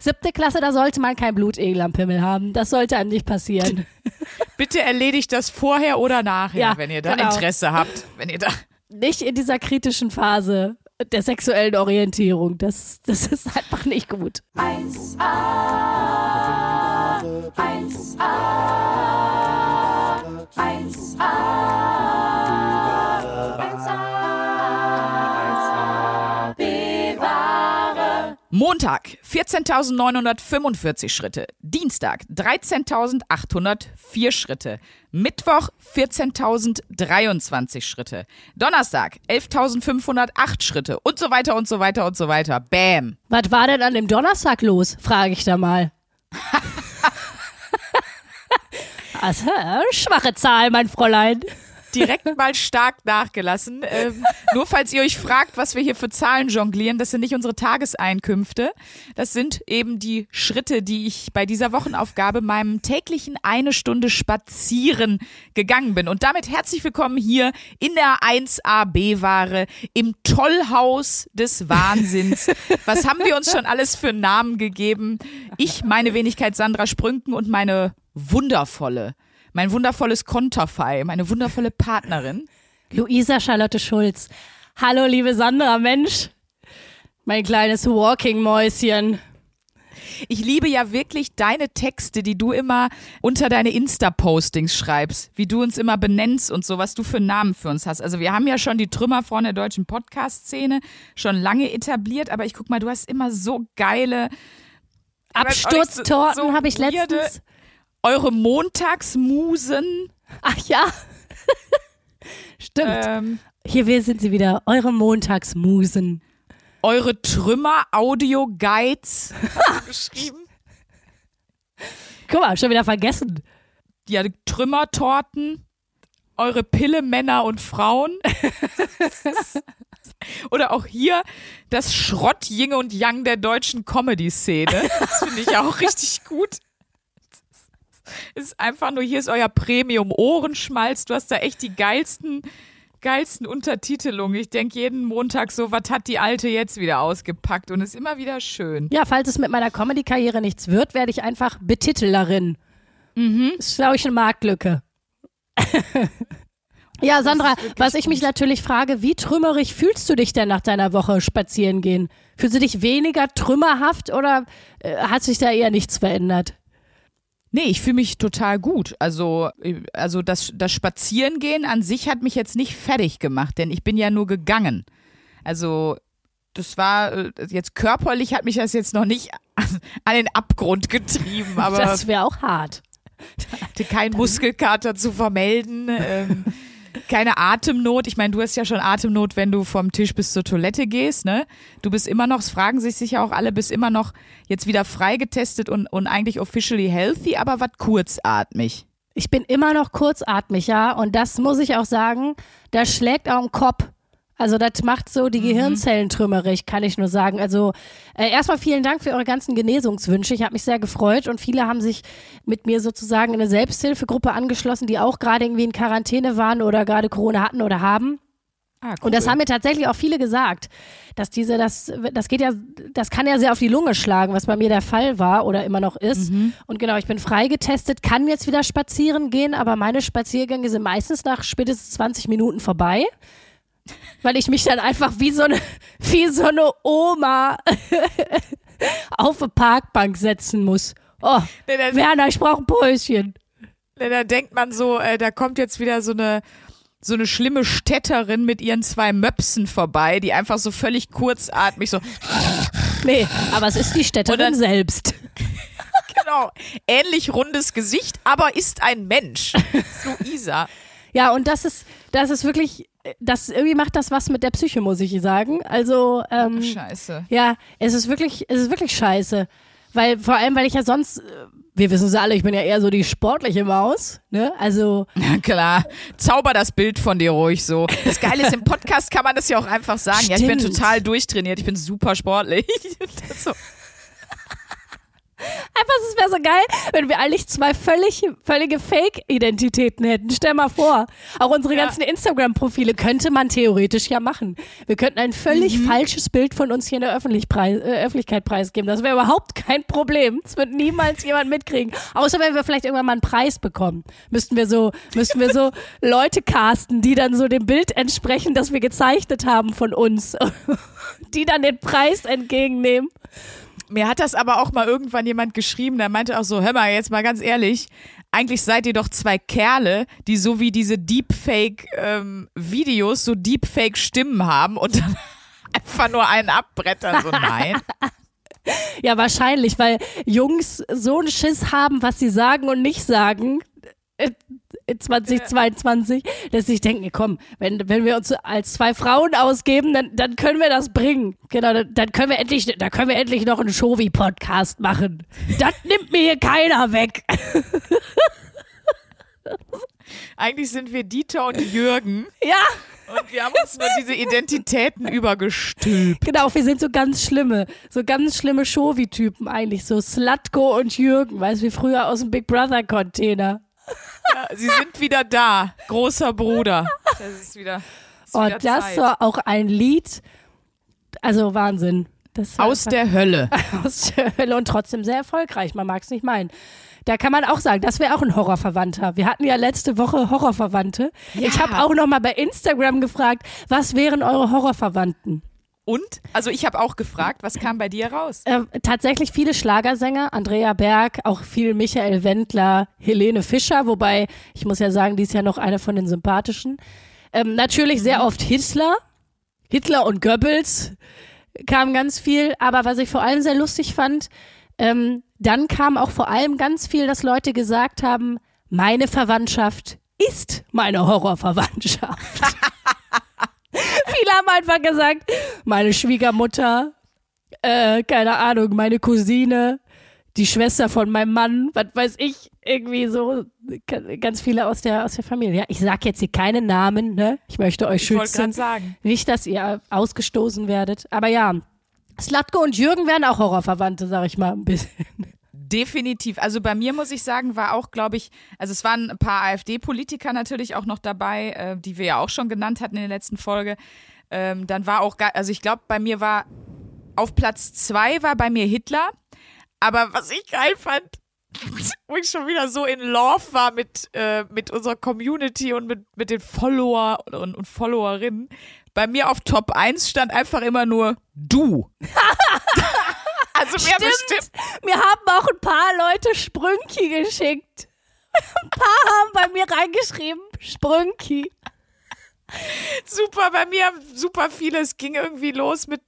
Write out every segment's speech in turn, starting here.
Siebte Klasse, da sollte man kein Blutegel am Pimmel haben. Das sollte einem nicht passieren. Bitte erledigt das vorher oder nachher, Ja, wenn ihr da genau. Interesse habt. Wenn ihr da. Nicht in dieser kritischen Phase der sexuellen Orientierung. Das, das ist einfach nicht gut. 1a, 1a, 1a, Montag 14.945 Schritte. Dienstag 13.804 Schritte. Mittwoch 14.023 Schritte. Donnerstag 11.508 Schritte. Und so weiter und so weiter und so weiter. Bam. Was war denn an dem Donnerstag los, frage ich da mal. also, schwache Zahl, mein Fräulein. Direkt mal stark nachgelassen. Ähm, nur falls ihr euch fragt, was wir hier für Zahlen jonglieren, das sind nicht unsere Tageseinkünfte. Das sind eben die Schritte, die ich bei dieser Wochenaufgabe meinem täglichen eine Stunde spazieren gegangen bin. Und damit herzlich willkommen hier in der 1AB-Ware im Tollhaus des Wahnsinns. Was haben wir uns schon alles für Namen gegeben? Ich, meine Wenigkeit Sandra Sprünken und meine wundervolle mein wundervolles Konterfei, meine wundervolle Partnerin. Luisa Charlotte Schulz. Hallo, liebe Sandra, Mensch. Mein kleines Walking-Mäuschen. Ich liebe ja wirklich deine Texte, die du immer unter deine Insta-Postings schreibst, wie du uns immer benennst und so, was du für Namen für uns hast. Also wir haben ja schon die Trümmerfrauen der deutschen Podcast-Szene schon lange etabliert, aber ich guck mal, du hast immer so geile Absturztorten so habe ich letztens. Eure Montagsmusen. Ach ja. Stimmt. Ähm, Hier wir sind sie wieder, eure Montagsmusen. eure Trümmer-Audio-Guides geschrieben. Guck mal, schon wieder vergessen. Ja, Trümmertorten, eure Pille Männer und Frauen. Oder auch hier das Schrott Yin und Yang der deutschen Comedy-Szene. Das finde ich auch richtig gut. Ist einfach nur, hier ist euer Premium-Ohrenschmalz. Du hast da echt die geilsten, geilsten Untertitelungen. Ich denke jeden Montag so, was hat die Alte jetzt wieder ausgepackt? Und ist immer wieder schön. Ja, falls es mit meiner Comedy-Karriere nichts wird, werde ich einfach Betitelerin. Mhm. Das ist, glaube ich, eine Marktlücke. ja, Sandra, was ich mich natürlich frage, wie trümmerig fühlst du dich denn nach deiner Woche spazieren gehen? Fühlst du dich weniger trümmerhaft oder äh, hat sich da eher nichts verändert? Nee, ich fühle mich total gut. Also, äh, also das, das Spazierengehen an sich hat mich jetzt nicht fertig gemacht, denn ich bin ja nur gegangen. Also, das war äh, jetzt körperlich hat mich das jetzt noch nicht an, an den Abgrund getrieben, aber das wäre auch hart. hatte keinen Muskelkater zu vermelden. Ähm, keine Atemnot. Ich meine, du hast ja schon Atemnot, wenn du vom Tisch bis zur Toilette gehst, ne? Du bist immer noch, es fragen sich sicher auch alle, bist immer noch jetzt wieder freigetestet und, und eigentlich officially healthy, aber was kurzatmig. Ich bin immer noch kurzatmig, ja. Und das muss ich auch sagen, das schlägt auch im Kopf. Also das macht so die Gehirnzellen trümmerig, kann ich nur sagen. Also äh, erstmal vielen Dank für eure ganzen Genesungswünsche. Ich habe mich sehr gefreut und viele haben sich mit mir sozusagen in eine Selbsthilfegruppe angeschlossen, die auch gerade irgendwie in Quarantäne waren oder gerade Corona hatten oder haben. Ah, Und das haben mir tatsächlich auch viele gesagt, dass diese, das, das geht ja, das kann ja sehr auf die Lunge schlagen, was bei mir der Fall war oder immer noch ist. Und genau, ich bin freigetestet, kann jetzt wieder spazieren gehen, aber meine Spaziergänge sind meistens nach spätestens 20 Minuten vorbei. Weil ich mich dann einfach wie so eine, wie so eine Oma auf eine Parkbank setzen muss. Oh, Nee, da, Werner, ich brauche ein Päuschen. da denkt man so, äh, da kommt jetzt wieder so eine so eine schlimme Städterin mit ihren zwei Möpsen vorbei, die einfach so völlig kurzatmig so Nee, aber es ist die Städterin Oder- selbst. genau ähnlich rundes Gesicht, aber ist ein Mensch. Luisa. Ja, und das ist, das ist wirklich, das irgendwie macht das was mit der Psyche, muss ich sagen. Also, ähm, Scheiße. ja, es ist wirklich, es ist wirklich scheiße. Weil, vor allem, weil ich ja sonst, äh, wir wissen es alle, ich bin ja eher so die sportliche Maus, ne? Also, Na klar, zauber das Bild von dir ruhig so. Das Geile ist, im Podcast kann man das ja auch einfach sagen. Ja, ich bin Stimmt. total durchtrainiert, ich bin super sportlich. so, einfach es wäre so geil, wenn wir eigentlich zwei völlig, völlige Fake-Identitäten hätten. Stell mal vor. Auch unsere Ja. ganzen Instagram-Profile könnte man theoretisch ja machen. Wir könnten ein völlig falsches Bild von uns hier in der Öffentlich preis, äh, Öffentlichkeit preisgeben. Das wäre überhaupt kein Problem. Das wird niemals jemand mitkriegen. Außer wenn wir vielleicht irgendwann mal einen Preis bekommen. Müssten wir so, müssten wir so Leute casten, die dann so dem Bild entsprechen, das wir gezeichnet haben von uns. die dann den Preis entgegennehmen. Mir hat das aber auch mal irgendwann jemand geschrieben, der meinte auch so, hör mal, jetzt mal ganz ehrlich, eigentlich seid ihr doch zwei Kerle, die so wie diese Deepfake-Videos so Deepfake-Stimmen haben und dann einfach nur einen abbrettern. So, nein. Ja, wahrscheinlich, weil Jungs so einen Schiss haben, was sie sagen und nicht sagen. Äh, In 2022, dass sie sich denken, komm, wenn, wenn wir uns als zwei Frauen ausgeben, dann, dann können wir das bringen. Genau, dann, dann können wir endlich, da können wir endlich noch einen Shovi-Podcast machen. Das nimmt mir hier keiner weg. Eigentlich sind wir Dieter und Jürgen Ja, und wir haben uns nur diese Identitäten übergestülpt. genau, wir sind so ganz schlimme, so ganz schlimme Shovi-Typen eigentlich, so Slatko und Jürgen, weißt du, wie früher aus dem Big Brother-Container. Ja, sie sind wieder da, großer Bruder. Das ist wieder, ist wieder Oh, das Zeit. war auch ein Lied, also Wahnsinn. Aus der Hölle. aus der Hölle und trotzdem sehr erfolgreich, man mag es nicht meinen. Da kann man auch sagen, das wäre auch ein Horrorverwandter. Wir hatten ja letzte Woche Horrorverwandte. Ich Ja. habe auch noch mal bei Instagram gefragt, was wären eure Horrorverwandten? Und? Also ich habe auch gefragt, was kam bei dir raus? Äh, tatsächlich viele Schlagersänger, Andrea Berg, auch viel Michael Wendler, Helene Fischer, wobei ich muss ja sagen, die ist ja noch eine von den sympathischen. Ähm, natürlich sehr oft Hitler, Hitler und Goebbels kam ganz viel, aber was ich vor allem sehr lustig fand, ähm, dann kam auch vor allem ganz viel, dass Leute gesagt haben, meine Verwandtschaft ist meine Horrorverwandtschaft. Viele haben einfach gesagt, meine Schwiegermutter, äh, keine Ahnung, meine Cousine, die Schwester von meinem Mann, was weiß ich, irgendwie so ga- ganz viele aus der aus der Familie. Ja, ich sag jetzt hier keine Namen, ne? Ich möchte euch schützen. sagen. Nicht, dass ihr ausgestoßen werdet. Aber ja, Slatko und Jürgen wären auch Horrorverwandte, sag ich mal ein bisschen. Definitiv. Also bei mir muss ich sagen, war auch, glaube ich, also es waren ein paar AfD-Politiker natürlich auch noch dabei, äh, die wir ja auch schon genannt hatten in der letzten Folge. Ähm, dann war auch, also ich glaube, bei mir war auf Platz zwei war bei mir Hitler. Aber was ich geil fand, wo ich schon wieder so in Love war mit, äh, mit unserer Community und mit, mit den Follower und, und Followerinnen. Bei mir auf Top 1 stand einfach immer nur du. also wer bestimmt. Mir haben auch ein paar Leute Sprünki geschickt. Ein paar haben bei mir reingeschrieben, Sprünki. Super, bei mir super viele. Es ging irgendwie los mit,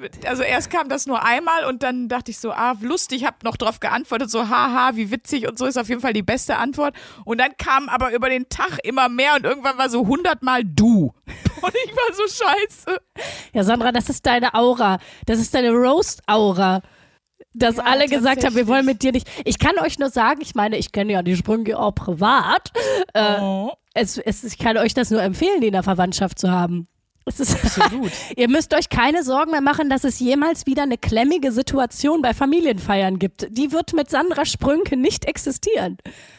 mit, also erst kam das nur einmal und dann dachte ich so, ah, lustig, hab noch drauf geantwortet, so, haha, wie witzig und so ist auf jeden Fall die beste Antwort. Und dann kam aber über den Tag immer mehr und irgendwann war so hundertmal du. Und ich war so scheiße. Ja, Sandra, das ist deine Aura. Das ist deine Roast-Aura. Dass Ja, alle gesagt haben, wir wollen mit dir nicht. Ich kann euch nur sagen, ich meine, ich kenne ja die Sprünge auch privat. Äh, Oh. es, es, ich kann euch das nur empfehlen, die in der Verwandtschaft zu haben. Es ist, Absolut. Ihr müsst euch keine Sorgen mehr machen, dass es jemals wieder eine klemmige Situation bei Familienfeiern gibt. Die wird mit Sandra Sprünke nicht existieren.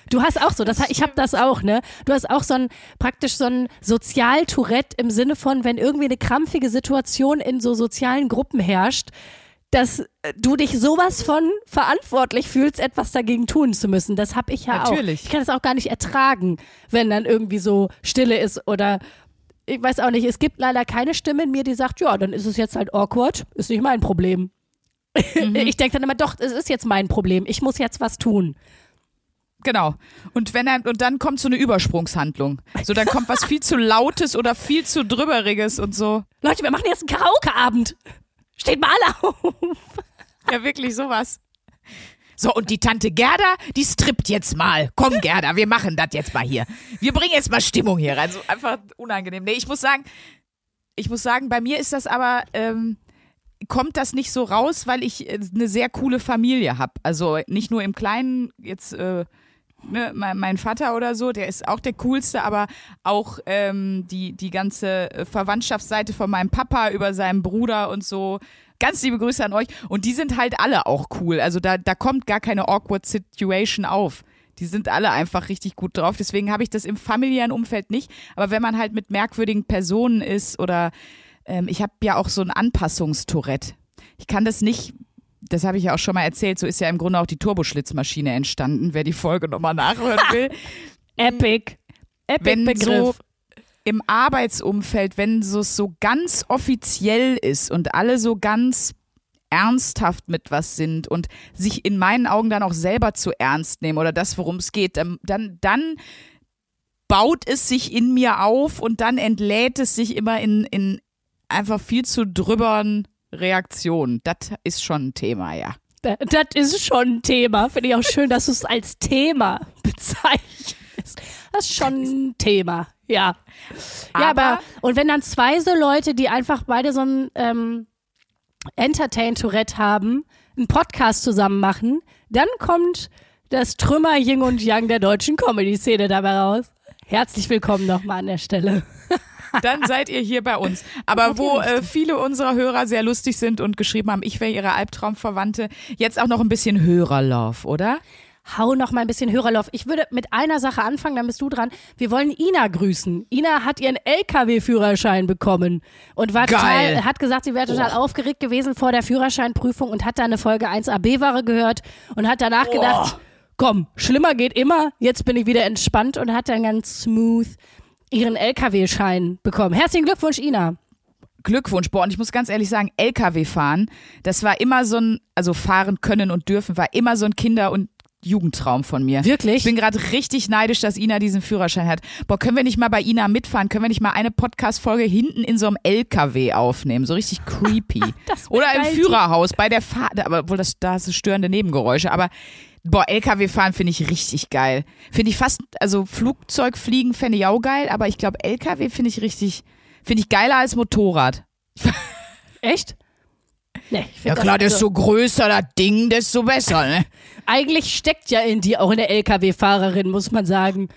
Du hast auch so, das, ich habe das auch, ne? Du hast auch so ein praktisch so ein Sozialtourette im Sinne von, wenn irgendwie eine krampfige Situation in so sozialen Gruppen herrscht, dass äh, du dich sowas von verantwortlich fühlst, etwas dagegen tun zu müssen. Das habe ich ja auch. Natürlich. Ich kann es auch gar nicht ertragen, wenn dann irgendwie so Stille ist oder ich weiß auch nicht, es gibt leider keine Stimme in mir, die sagt, ja, dann ist es jetzt halt awkward, ist nicht mein Problem. Ich denke dann immer, doch, es ist jetzt mein Problem, ich muss jetzt was tun. Genau. Und wenn er, und dann kommt so eine Übersprungshandlung. So, dann kommt was viel zu Lautes oder viel zu Drüberiges und so. Leute, wir machen jetzt einen Karaoke-Abend. Steht mal alle auf. Ja, wirklich sowas. So, und die Tante Gerda, die strippt jetzt mal. Komm, Gerda, wir machen das jetzt mal hier. Wir bringen jetzt mal Stimmung hier rein. So einfach unangenehm. Nee, ich muss sagen, ich muss sagen, bei mir ist das aber, ähm, kommt das nicht so raus, weil ich äh, eine sehr coole Familie habe. Also nicht nur im Kleinen, jetzt äh, ne, mein, Vater oder so, der ist auch der coolste, aber auch ähm, die, die ganze äh, Verwandtschaftsseite von meinem Papa über seinen Bruder und so. Ganz liebe Grüße an euch. Und die sind halt alle auch cool. Also da, da kommt gar keine awkward Situation auf. Die sind alle einfach richtig gut drauf. Deswegen habe ich das im familiären Umfeld nicht. Aber wenn man halt mit merkwürdigen Personen ist oder ähm, ich habe ja auch so ein Anpassungstourette. Ich kann das nicht, das habe ich ja auch schon mal erzählt, so ist ja im Grunde auch die Turboschlitzmaschine entstanden, wer die Folge nochmal nachhören will. Epic. Epic wenn so Begriff. im Arbeitsumfeld, wenn so so ganz offiziell ist und alle so ganz ernsthaft mit was sind und sich in meinen Augen dann auch selber zu ernst nehmen oder das, worum es geht, dann, dann, dann baut es sich in mir auf und dann entlädt es sich immer in, in einfach viel zu drübern Reaktionen. Das ist schon ein Thema, ja. Das ist schon ein Thema. Finde ich auch schön, dass du es als Thema bezeichnest. Das ist schon ein Thema, ja. Ja, Aber- aber, und wenn dann zwei so Leute, die einfach beide so ein ähm, Entertain-Tourette haben, einen Podcast zusammen machen, dann kommt das Trümmer Yin und Yang der deutschen Comedy-Szene dabei raus. Herzlich willkommen nochmal an der Stelle. Dann seid ihr hier bei uns. Aber wo äh, viele unserer Hörer sehr lustig sind und geschrieben haben, ich wäre ihre Albtraumverwandte, jetzt auch noch ein bisschen Hörerlauf, oder? Hau noch mal ein bisschen Hörerlauf. Ich würde mit einer Sache anfangen, dann bist du dran. Wir wollen Ina grüßen. Ina hat ihren LKW-Führerschein bekommen und war Geil. total, hat gesagt, sie wäre total aufgeregt gewesen vor der Führerscheinprüfung und hat da eine Folge 1 AB-Ware gehört und hat danach gedacht, komm, schlimmer geht immer, jetzt bin ich wieder entspannt und hat dann ganz smooth ihren LKW-Schein bekommen. Herzlichen Glückwunsch, Ina. Glückwunsch, boah, und ich muss ganz ehrlich sagen, LKW fahren, das war immer so ein, also fahren können und dürfen, war immer so ein Kinder- und Jugendtraum von mir. Wirklich? Ich bin gerade richtig neidisch, dass Ina diesen Führerschein hat. Boah, können wir nicht mal bei Ina mitfahren? Können wir nicht mal eine Podcast-Folge hinten in so einem LKW aufnehmen? So richtig creepy. Das Oder im Führerhaus bei der Fahrt, aber wohl das, da ist es störende Nebengeräusche, aber boah, LKW fahren finde ich richtig geil. Finde ich fast, also Flugzeugfliegen fände ich auch geil, aber ich glaube LKW finde ich richtig, finde ich geiler als Motorrad. Echt? Nee, ich Ja klar, also- desto größer das Ding, desto besser, ne? eigentlich steckt ja in dir auch eine LKW-Fahrerin, muss man sagen.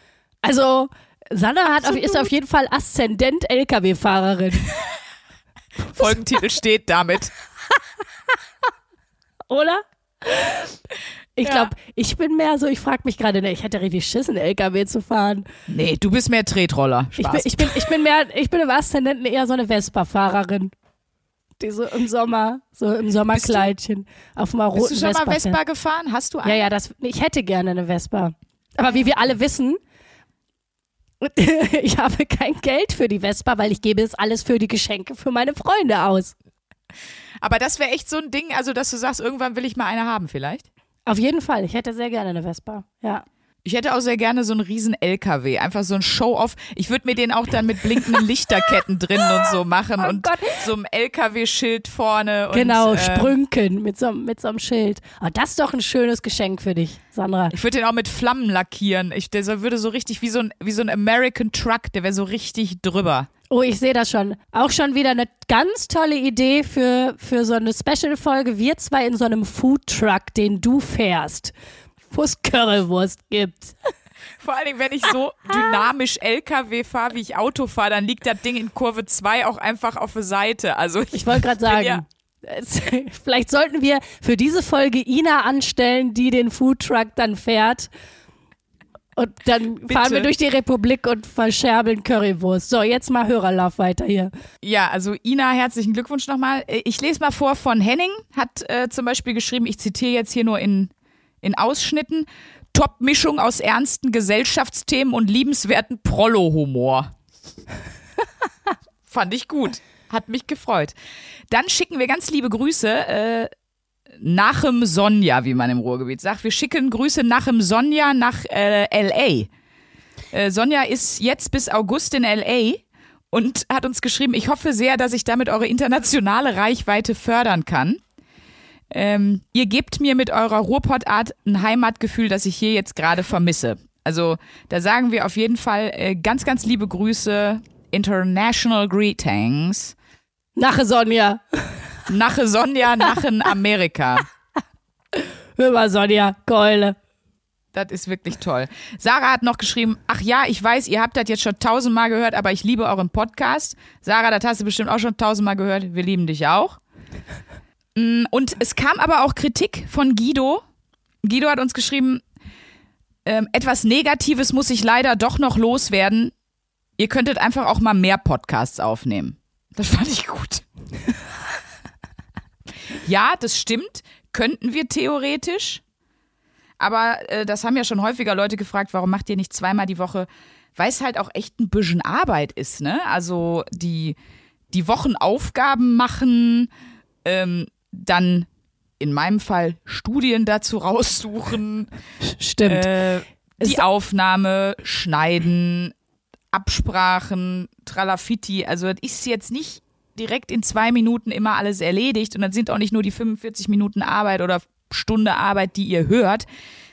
Also, Sandra hat auf, ist auf jeden Fall Aszendent LKW-Fahrerin, Folgentitel steht damit. oder? Ich Ja. glaube, ich bin mehr so, ich frage mich gerade, ne, ich hätte richtig Schiss, einen LKW zu fahren. Nee, du bist mehr Tretroller. Ich Spaß. bin, ich, bin, ich bin mehr, ich bin im Aszendenten eher so eine Vespa-Fahrerin. Die so im Sommer, so im Sommerkleidchen auf einer roten bist du schon Vespa. mal. Vespa gefahren? Hast du Ja, eine? ja, das, ich hätte gerne eine Vespa. Aber wie wir alle wissen, ich habe kein Geld für die Vespa, weil ich gebe es alles für die Geschenke für meine Freunde aus. Aber das wäre echt so ein Ding, also dass du sagst, irgendwann will ich mal eine haben vielleicht. Auf jeden Fall, ich hätte sehr gerne eine Vespa. Ja. Ich hätte auch sehr gerne so einen riesen LKW, einfach so ein Show-off. Ich würde mir den auch dann mit blinkenden Lichterketten drin und so machen Oh und Gott. so einem LKW-Schild vorne. Und, genau, äh, Sprünken mit so, mit so einem Schild. Oh, das ist doch ein schönes Geschenk für dich, Sandra. Ich würde den auch mit Flammen lackieren. Ich, der würde so richtig wie so ein, wie so ein American Truck, der wäre so richtig drüber. Oh, ich sehe das schon. Auch schon wieder eine ganz tolle Idee für, für so eine Special-Folge. Wir zwei in so einem Foodtruck, den du fährst, wo es Currywurst gibt. Vor allen Dingen, wenn ich so dynamisch LKW fahre, wie ich Auto fahre, dann liegt das Ding in Kurve 2 auch einfach auf der Seite. Also ich, Ich wollte gerade sagen, Ja. vielleicht sollten wir für diese Folge Ina anstellen, die den Foodtruck dann fährt. Und dann fahren wir durch die Republik und verscherbeln Currywurst. So, jetzt mal Hörerlauf weiter hier. Ja, also Ina, herzlichen Glückwunsch nochmal. Äh, Ich lese mal vor von Henning, hat äh, zum Beispiel geschrieben, ich zitiere jetzt hier nur in, in Ausschnitten, Top-Mischung aus ernsten Gesellschaftsthemen und liebenswerten Prollo-Humor. Fand ich gut. Hat mich gefreut. Dann schicken wir ganz liebe Grüße äh, nachem Sonja, wie man im Ruhrgebiet sagt. Wir schicken Grüße nachem Sonja nach äh, L.A. Äh, Sonja ist jetzt bis August in L.A. und hat uns geschrieben, ich hoffe sehr, dass ich damit eure internationale Reichweite fördern kann. Ähm, ihr gebt mir mit eurer Ruhrpottart ein Heimatgefühl, das ich hier jetzt gerade vermisse. Also da sagen wir auf jeden Fall äh, ganz, ganz liebe Grüße, International Greetings. Nache Sonja. Nache Sonja, Nachen Amerika. Hör mal, Sonja, Keule. Das ist wirklich toll. Sarah hat noch geschrieben, ach ja, ich weiß, ihr habt das jetzt schon tausendmal gehört, aber ich liebe euren Podcast. Sarah, das hast du bestimmt auch schon tausendmal gehört. Wir lieben dich auch. Mm, Und es kam aber auch Kritik von Guido. Guido hat uns geschrieben, ähm, etwas Negatives muss ich leider doch noch loswerden. Ihr könntet einfach auch mal mehr Podcasts aufnehmen. Das fand ich gut. Ja, das stimmt. Könnten wir theoretisch. Aber äh, das haben ja schon häufiger Leute gefragt, warum macht ihr nicht zweimal die Woche? Weil es halt auch echt ein bisschen Arbeit ist, ne? Also die, die Wochenaufgaben machen, ähm, dann in meinem Fall Studien dazu raussuchen, Stimmt. äh, die Es- Aufnahme, Schneiden, Absprachen, Tralafiti. Also das ist jetzt nicht direkt in zwei Minuten immer alles erledigt und dann sind auch nicht nur die 45 Minuten Arbeit oder Stunde Arbeit, die ihr hört,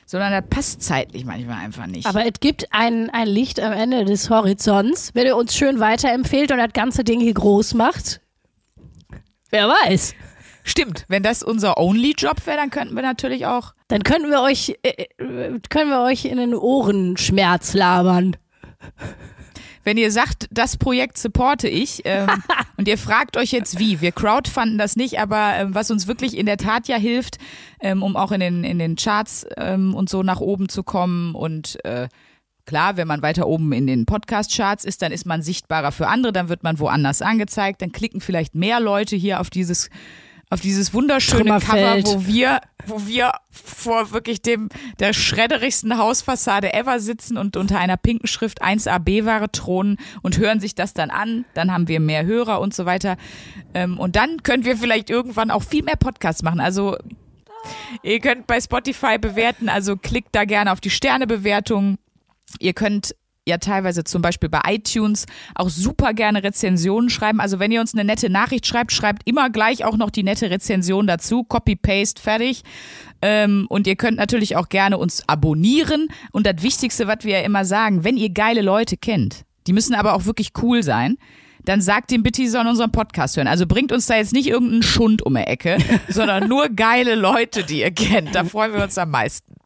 sondern das passt zeitlich manchmal einfach nicht. Aber es gibt ein, ein Licht am Ende des Horizonts. Wenn ihr uns schön weiterempfehlt und das ganze Ding hier groß macht, wer weiß. Stimmt, wenn das unser Only-Job wäre, dann könnten wir natürlich auch. Dann könnten wir euch, äh, äh, können wir euch in den Ohrenschmerz labern. Wenn ihr sagt, das Projekt supporte ich ähm, und ihr fragt euch jetzt wie, wir crowdfunden das nicht, aber ähm, was uns wirklich in der Tat ja hilft, ähm, um auch in den, in den Charts ähm, und so nach oben zu kommen und äh, Klar, wenn man weiter oben in den Podcast-Charts ist, dann ist man sichtbarer für andere, dann wird man woanders angezeigt, dann klicken vielleicht mehr Leute hier auf dieses auf dieses wunderschöne Cover, wo wir, wo wir vor wirklich dem der schredderigsten Hausfassade ever sitzen und unter einer pinken Schrift 1A B-Ware thronen und hören sich das dann an. Dann haben wir mehr Hörer und so weiter. Ähm, und dann können wir vielleicht irgendwann auch viel mehr Podcasts machen. Also ihr könnt bei Spotify bewerten, also klickt da gerne auf die Sternebewertung. Ihr könnt ja teilweise zum Beispiel bei iTunes auch super gerne Rezensionen schreiben. Also wenn ihr uns eine nette Nachricht schreibt, schreibt immer gleich auch noch die nette Rezension dazu. Copy, paste, fertig. Ähm, und ihr könnt natürlich auch gerne uns abonnieren. Und das Wichtigste, was wir ja immer sagen, wenn ihr geile Leute kennt, die müssen aber auch wirklich cool sein, dann sagt dem bitte, die sollen unseren Podcast hören. Also bringt uns da jetzt nicht irgendeinen Schund um die Ecke, sondern nur geile Leute, die ihr kennt. Da freuen wir uns am meisten.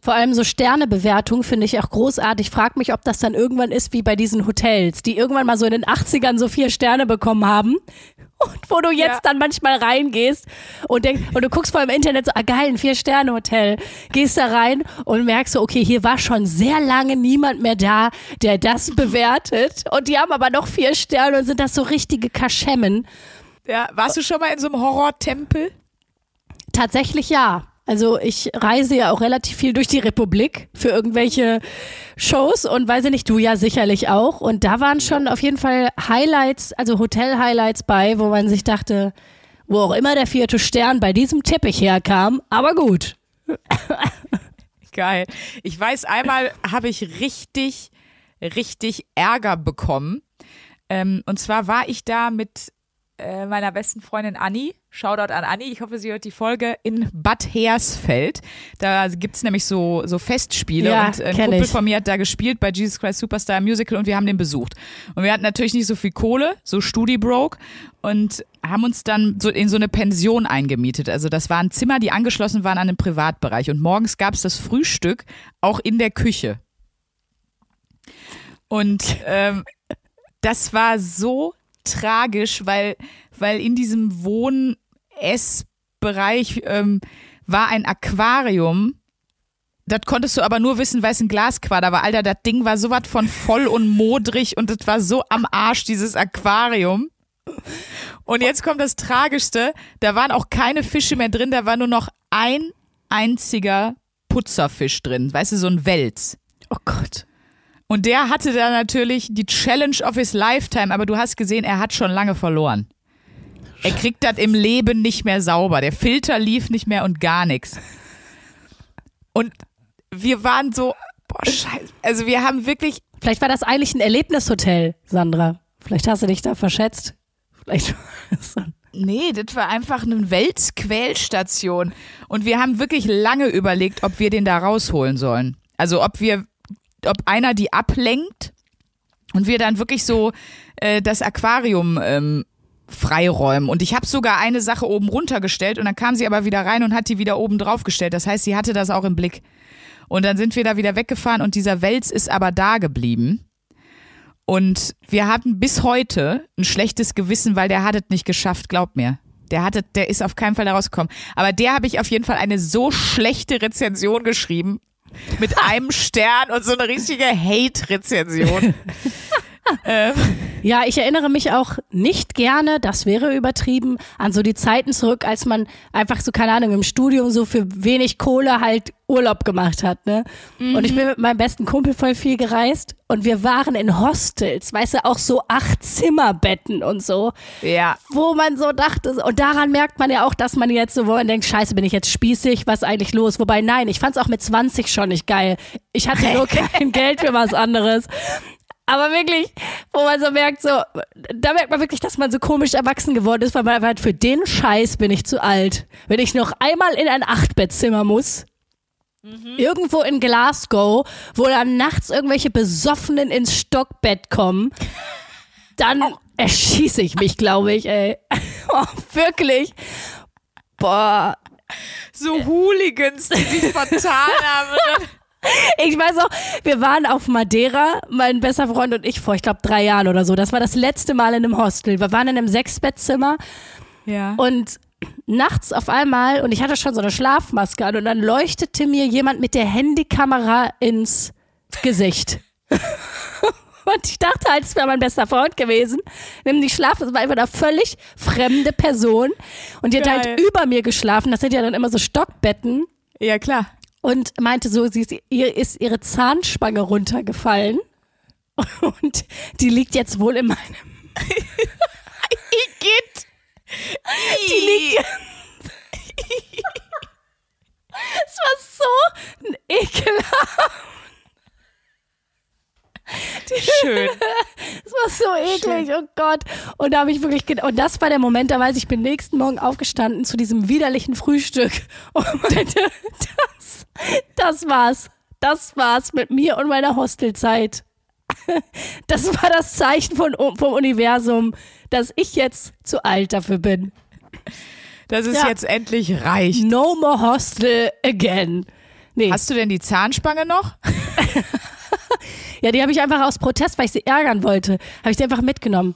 Vor allem so Sternebewertung finde ich auch großartig. Frag mich, ob das dann irgendwann ist wie bei diesen Hotels, die irgendwann mal so in den 80ern so vier Sterne bekommen haben. Und wo du jetzt Ja. dann manchmal reingehst und denkst, und du guckst vor im Internet so, ah geil, ein Vier-Sterne-Hotel. Gehst da rein und merkst so, okay, hier war schon sehr lange niemand mehr da, der das bewertet. Und die haben aber noch vier Sterne und sind das so richtige Kaschemmen. Ja, warst du schon mal in so einem Horrortempel? Tatsächlich ja. Also ich reise ja auch relativ viel durch die Republik für irgendwelche Shows und weiß ich nicht, du ja sicherlich auch. Und da waren schon auf jeden Fall Highlights, also Hotel-Highlights bei, wo man sich dachte, wo auch immer der vierte Stern bei diesem Teppich herkam, aber gut. Geil. Ich weiß, einmal habe ich richtig, richtig Ärger bekommen. Ähm, und zwar war ich da mit äh, meiner besten Freundin Anni. Shoutout an Anni. Ich hoffe, sie hört die Folge in Bad Hersfeld. Da gibt's nämlich so, so Festspiele Ja, und ein Kumpel ich. von mir hat da gespielt bei Jesus Christ Superstar Musical und wir haben den besucht. Und wir hatten natürlich nicht so viel Kohle, so Studi broke und haben uns dann so in so eine Pension eingemietet. Also das waren Zimmer, die angeschlossen waren an den Privatbereich. Und morgens gab's das Frühstück auch in der Küche. Und ähm, das war so tragisch, weil, weil in diesem Wohn-Ess-Bereich ähm, war ein Aquarium. Das konntest du aber nur wissen, weil es ein Glasquader war. Alter, das Ding war sowas von voll und modrig und das war so am Arsch, dieses Aquarium. Und jetzt kommt das Tragischste. Da waren auch keine Fische mehr drin, da war nur noch ein einziger Putzerfisch drin. Weißt du, so ein Wels. Oh Gott. Und der hatte da natürlich die Challenge of his lifetime, aber du hast gesehen, er hat schon lange verloren. Er kriegt das im Leben nicht mehr sauber. Der Filter lief nicht mehr und gar nichts. Und wir waren so, boah, scheiße. Also wir haben wirklich, Vielleicht war das eigentlich ein Erlebnishotel, Sandra. Vielleicht hast du dich da verschätzt. Vielleicht war das so nee, das war einfach eine Weltsquälstation. Und wir haben wirklich lange überlegt, ob wir den da rausholen sollen. Also ob wir, ob einer die ablenkt und wir dann wirklich so äh, das Aquarium ähm, freiräumen. Und ich habe sogar eine Sache oben runtergestellt und dann kam sie aber wieder rein und hat die wieder oben draufgestellt. Das heißt, sie hatte das auch im Blick. Und dann sind wir da wieder weggefahren und dieser Wels ist aber da geblieben. Und wir hatten bis heute ein schlechtes Gewissen, weil der hat es nicht geschafft, glaub mir. Der hatte, der ist auf keinen Fall da rausgekommen. Aber der habe ich auf jeden Fall eine so schlechte Rezension geschrieben. Mit einem Stern und so eine richtige Hate-Rezension. ähm, Ja, ich erinnere mich auch nicht gerne, das wäre übertrieben, an so die Zeiten zurück, als man einfach so, keine Ahnung, im Studium so für wenig Kohle halt Urlaub gemacht hat, ne? Und ich bin mit meinem besten Kumpel voll viel gereist und wir waren in Hostels, weißt du, auch so acht Zimmerbetten und so, ja. wo man so dachte, und daran merkt man ja auch, dass man jetzt so, wo man denkt, scheiße, bin ich jetzt spießig, was ist eigentlich los? Wobei, nein, ich fand's auch mit 20 schon nicht geil. Ich hatte nur kein Geld für was anderes. Aber wirklich, wo man so merkt, so, da merkt man wirklich, dass man so komisch erwachsen geworden ist, weil man einfach halt für den Scheiß bin ich zu alt. Wenn ich noch einmal in ein Achtbettzimmer muss, irgendwo in Glasgow, wo dann nachts irgendwelche Besoffenen ins Stockbett kommen, dann erschieße ich mich, glaube ich, ey. Oh, wirklich. Boah, So Hooligans, die sich vertan haben. Ich weiß auch, wir waren auf Madeira, mein bester Freund und ich, vor, ich glaube, drei Jahren oder so. Das war das letzte Mal in einem Hostel. Wir waren in einem Sechsbettzimmer Ja. und nachts auf einmal, und ich hatte schon so eine Schlafmaske an, und dann leuchtete mir jemand mit der Handykamera ins Gesicht. Und ich dachte halt, es wäre mein bester Freund gewesen. Nimm die Schlaf, das war einfach eine völlig fremde Person. Und die hat Geil. halt über mir geschlafen. Das sind ja dann immer so Stockbetten ja, klar. Und meinte so, sie ist, ihr ist ihre Zahnspange runtergefallen und die liegt jetzt wohl in meinem. Igitt. Die liegt. Es war so ekelhaft. Schön. Es war so eklig, oh Gott. Und da habe ich wirklich, und das war der Moment, da weiß ich, ich bin nächsten Morgen aufgestanden zu diesem widerlichen Frühstück und meinte, das, das war's. Das war's mit mir und meiner Hostelzeit. Das war das Zeichen von, vom Universum, dass ich jetzt zu alt dafür bin. Dass es Ja. jetzt endlich reicht. No more Hostel again. Nee, Hast du denn die Zahnspange noch? ja, die habe ich einfach aus Protest, weil ich sie ärgern wollte, habe ich sie einfach mitgenommen.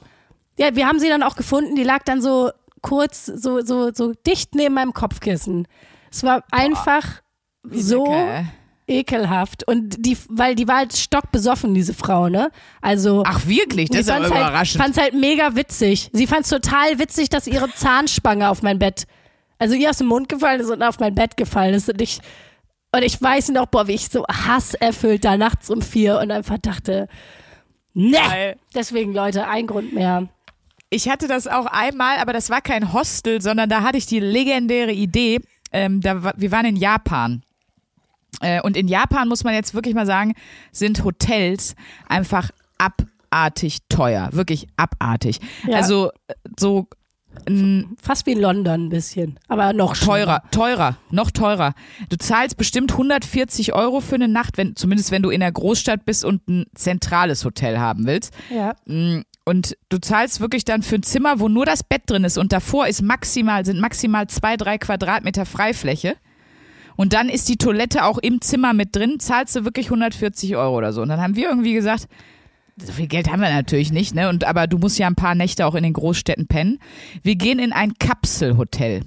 Ja, wir haben sie dann auch gefunden, die lag dann so kurz, so, so, so dicht neben meinem Kopfkissen. Es war einfach so Lecker. ekelhaft. Und die, weil die war halt stockbesoffen, diese Frau, ne? Also. Ach wirklich? Das ist aber halt, überraschend. fand's halt mega witzig. Sie fand's total witzig, dass ihre Zahnspange auf mein Bett, also ihr aus dem Mund gefallen ist und auf mein Bett gefallen ist. Und ich, und ich weiß noch, boah, wie ich so hasserfüllt da nachts um vier und einfach dachte, ne. Deswegen, Leute, ein Grund mehr. Ich hatte das auch einmal, aber das war kein Hostel, sondern da hatte ich die legendäre Idee. Ähm, da, wir waren in Japan. Äh, und in Japan muss man jetzt wirklich mal sagen, sind Hotels einfach abartig teuer. Wirklich abartig. Ja. Also so Fast wie London ein bisschen, aber noch teurer, teurer, noch teurer. Du zahlst bestimmt 140 Euro für eine Nacht, wenn, zumindest wenn du in der Großstadt bist und ein zentrales Hotel haben willst. Ja. Mm, Und du zahlst wirklich dann für ein Zimmer, wo nur das Bett drin ist und davor ist maximal, sind maximal zwei, drei Quadratmeter Freifläche. Und dann ist die Toilette auch im Zimmer mit drin, zahlst du wirklich 140 Euro oder so. Und dann haben wir irgendwie gesagt, so viel Geld haben wir natürlich nicht, ne? Und aber du musst ja ein paar Nächte auch in den Großstädten pennen. Wir gehen in ein Kapselhotel.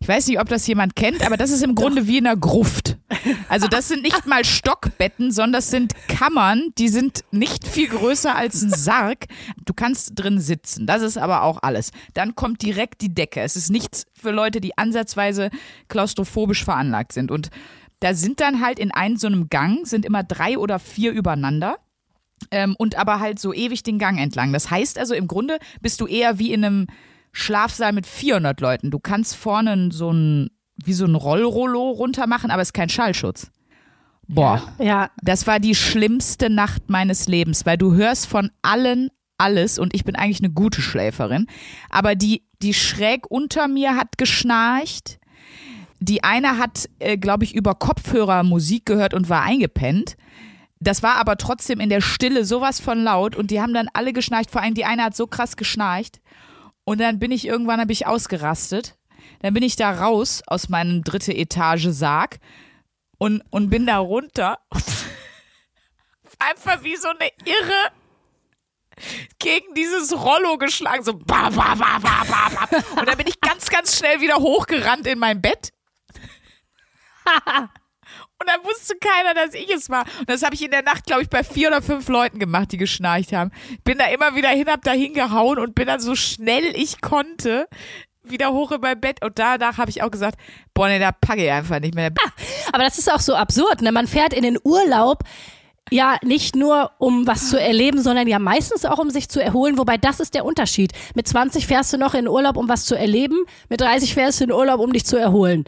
Ich weiß nicht, ob das jemand kennt, aber das ist im Grunde wie in einer Gruft. Also das sind nicht mal Stockbetten, sondern das sind Kammern, die sind nicht viel größer als ein Sarg. Du kannst drin sitzen, das ist aber auch alles. Dann kommt direkt die Decke. Es ist nichts für Leute, die ansatzweise klaustrophobisch veranlagt sind. Und da sind dann halt in einem so einem Gang, sind immer drei oder vier übereinander. Ähm, und aber halt so ewig den Gang entlang. Das heißt also, im Grunde bist du eher wie in einem Schlafsaal mit 400 Leuten. Du kannst vorne so ein, wie so ein Rollrollo runter machen, aber es ist kein Schallschutz. Boah, Ja, das war die schlimmste Nacht meines Lebens, weil du hörst von allen alles und ich bin eigentlich eine gute Schläferin, aber die, die schräg unter mir hat geschnarcht. Die eine hat, äh, glaube ich, über Kopfhörer Musik gehört und war eingepennt. Das war aber trotzdem in der Stille sowas von laut und die haben dann alle geschnarcht. Vor allem die eine hat so krass geschnarcht. Und dann bin ich irgendwann, habe ich ausgerastet. Dann bin ich da raus aus meinem dritte Etage Sarg und, und bin da runter. Einfach wie so eine Irre gegen dieses Rollo geschlagen, so ba, ba, ba, ba, ba, ba. Und dann bin ich ganz, ganz schnell wieder hochgerannt in mein Bett. Und dann wusste keiner, dass ich es war. Und das habe ich in der Nacht, glaube ich, bei vier oder fünf Leuten gemacht, die geschnarcht haben. Bin da immer wieder hin, hab da hingehauen und bin dann so schnell ich konnte wieder hoch in mein Bett. Und danach habe ich auch gesagt, boah, nee, da packe ich einfach nicht mehr. Aber das ist auch so absurd, ne? Man fährt in den Urlaub ja nicht nur um was zu erleben, sondern ja meistens auch um sich zu erholen, wobei das ist der Unterschied. Mit 20 fährst du noch in Urlaub, um was zu erleben, mit 30 fährst du in Urlaub, um dich zu erholen.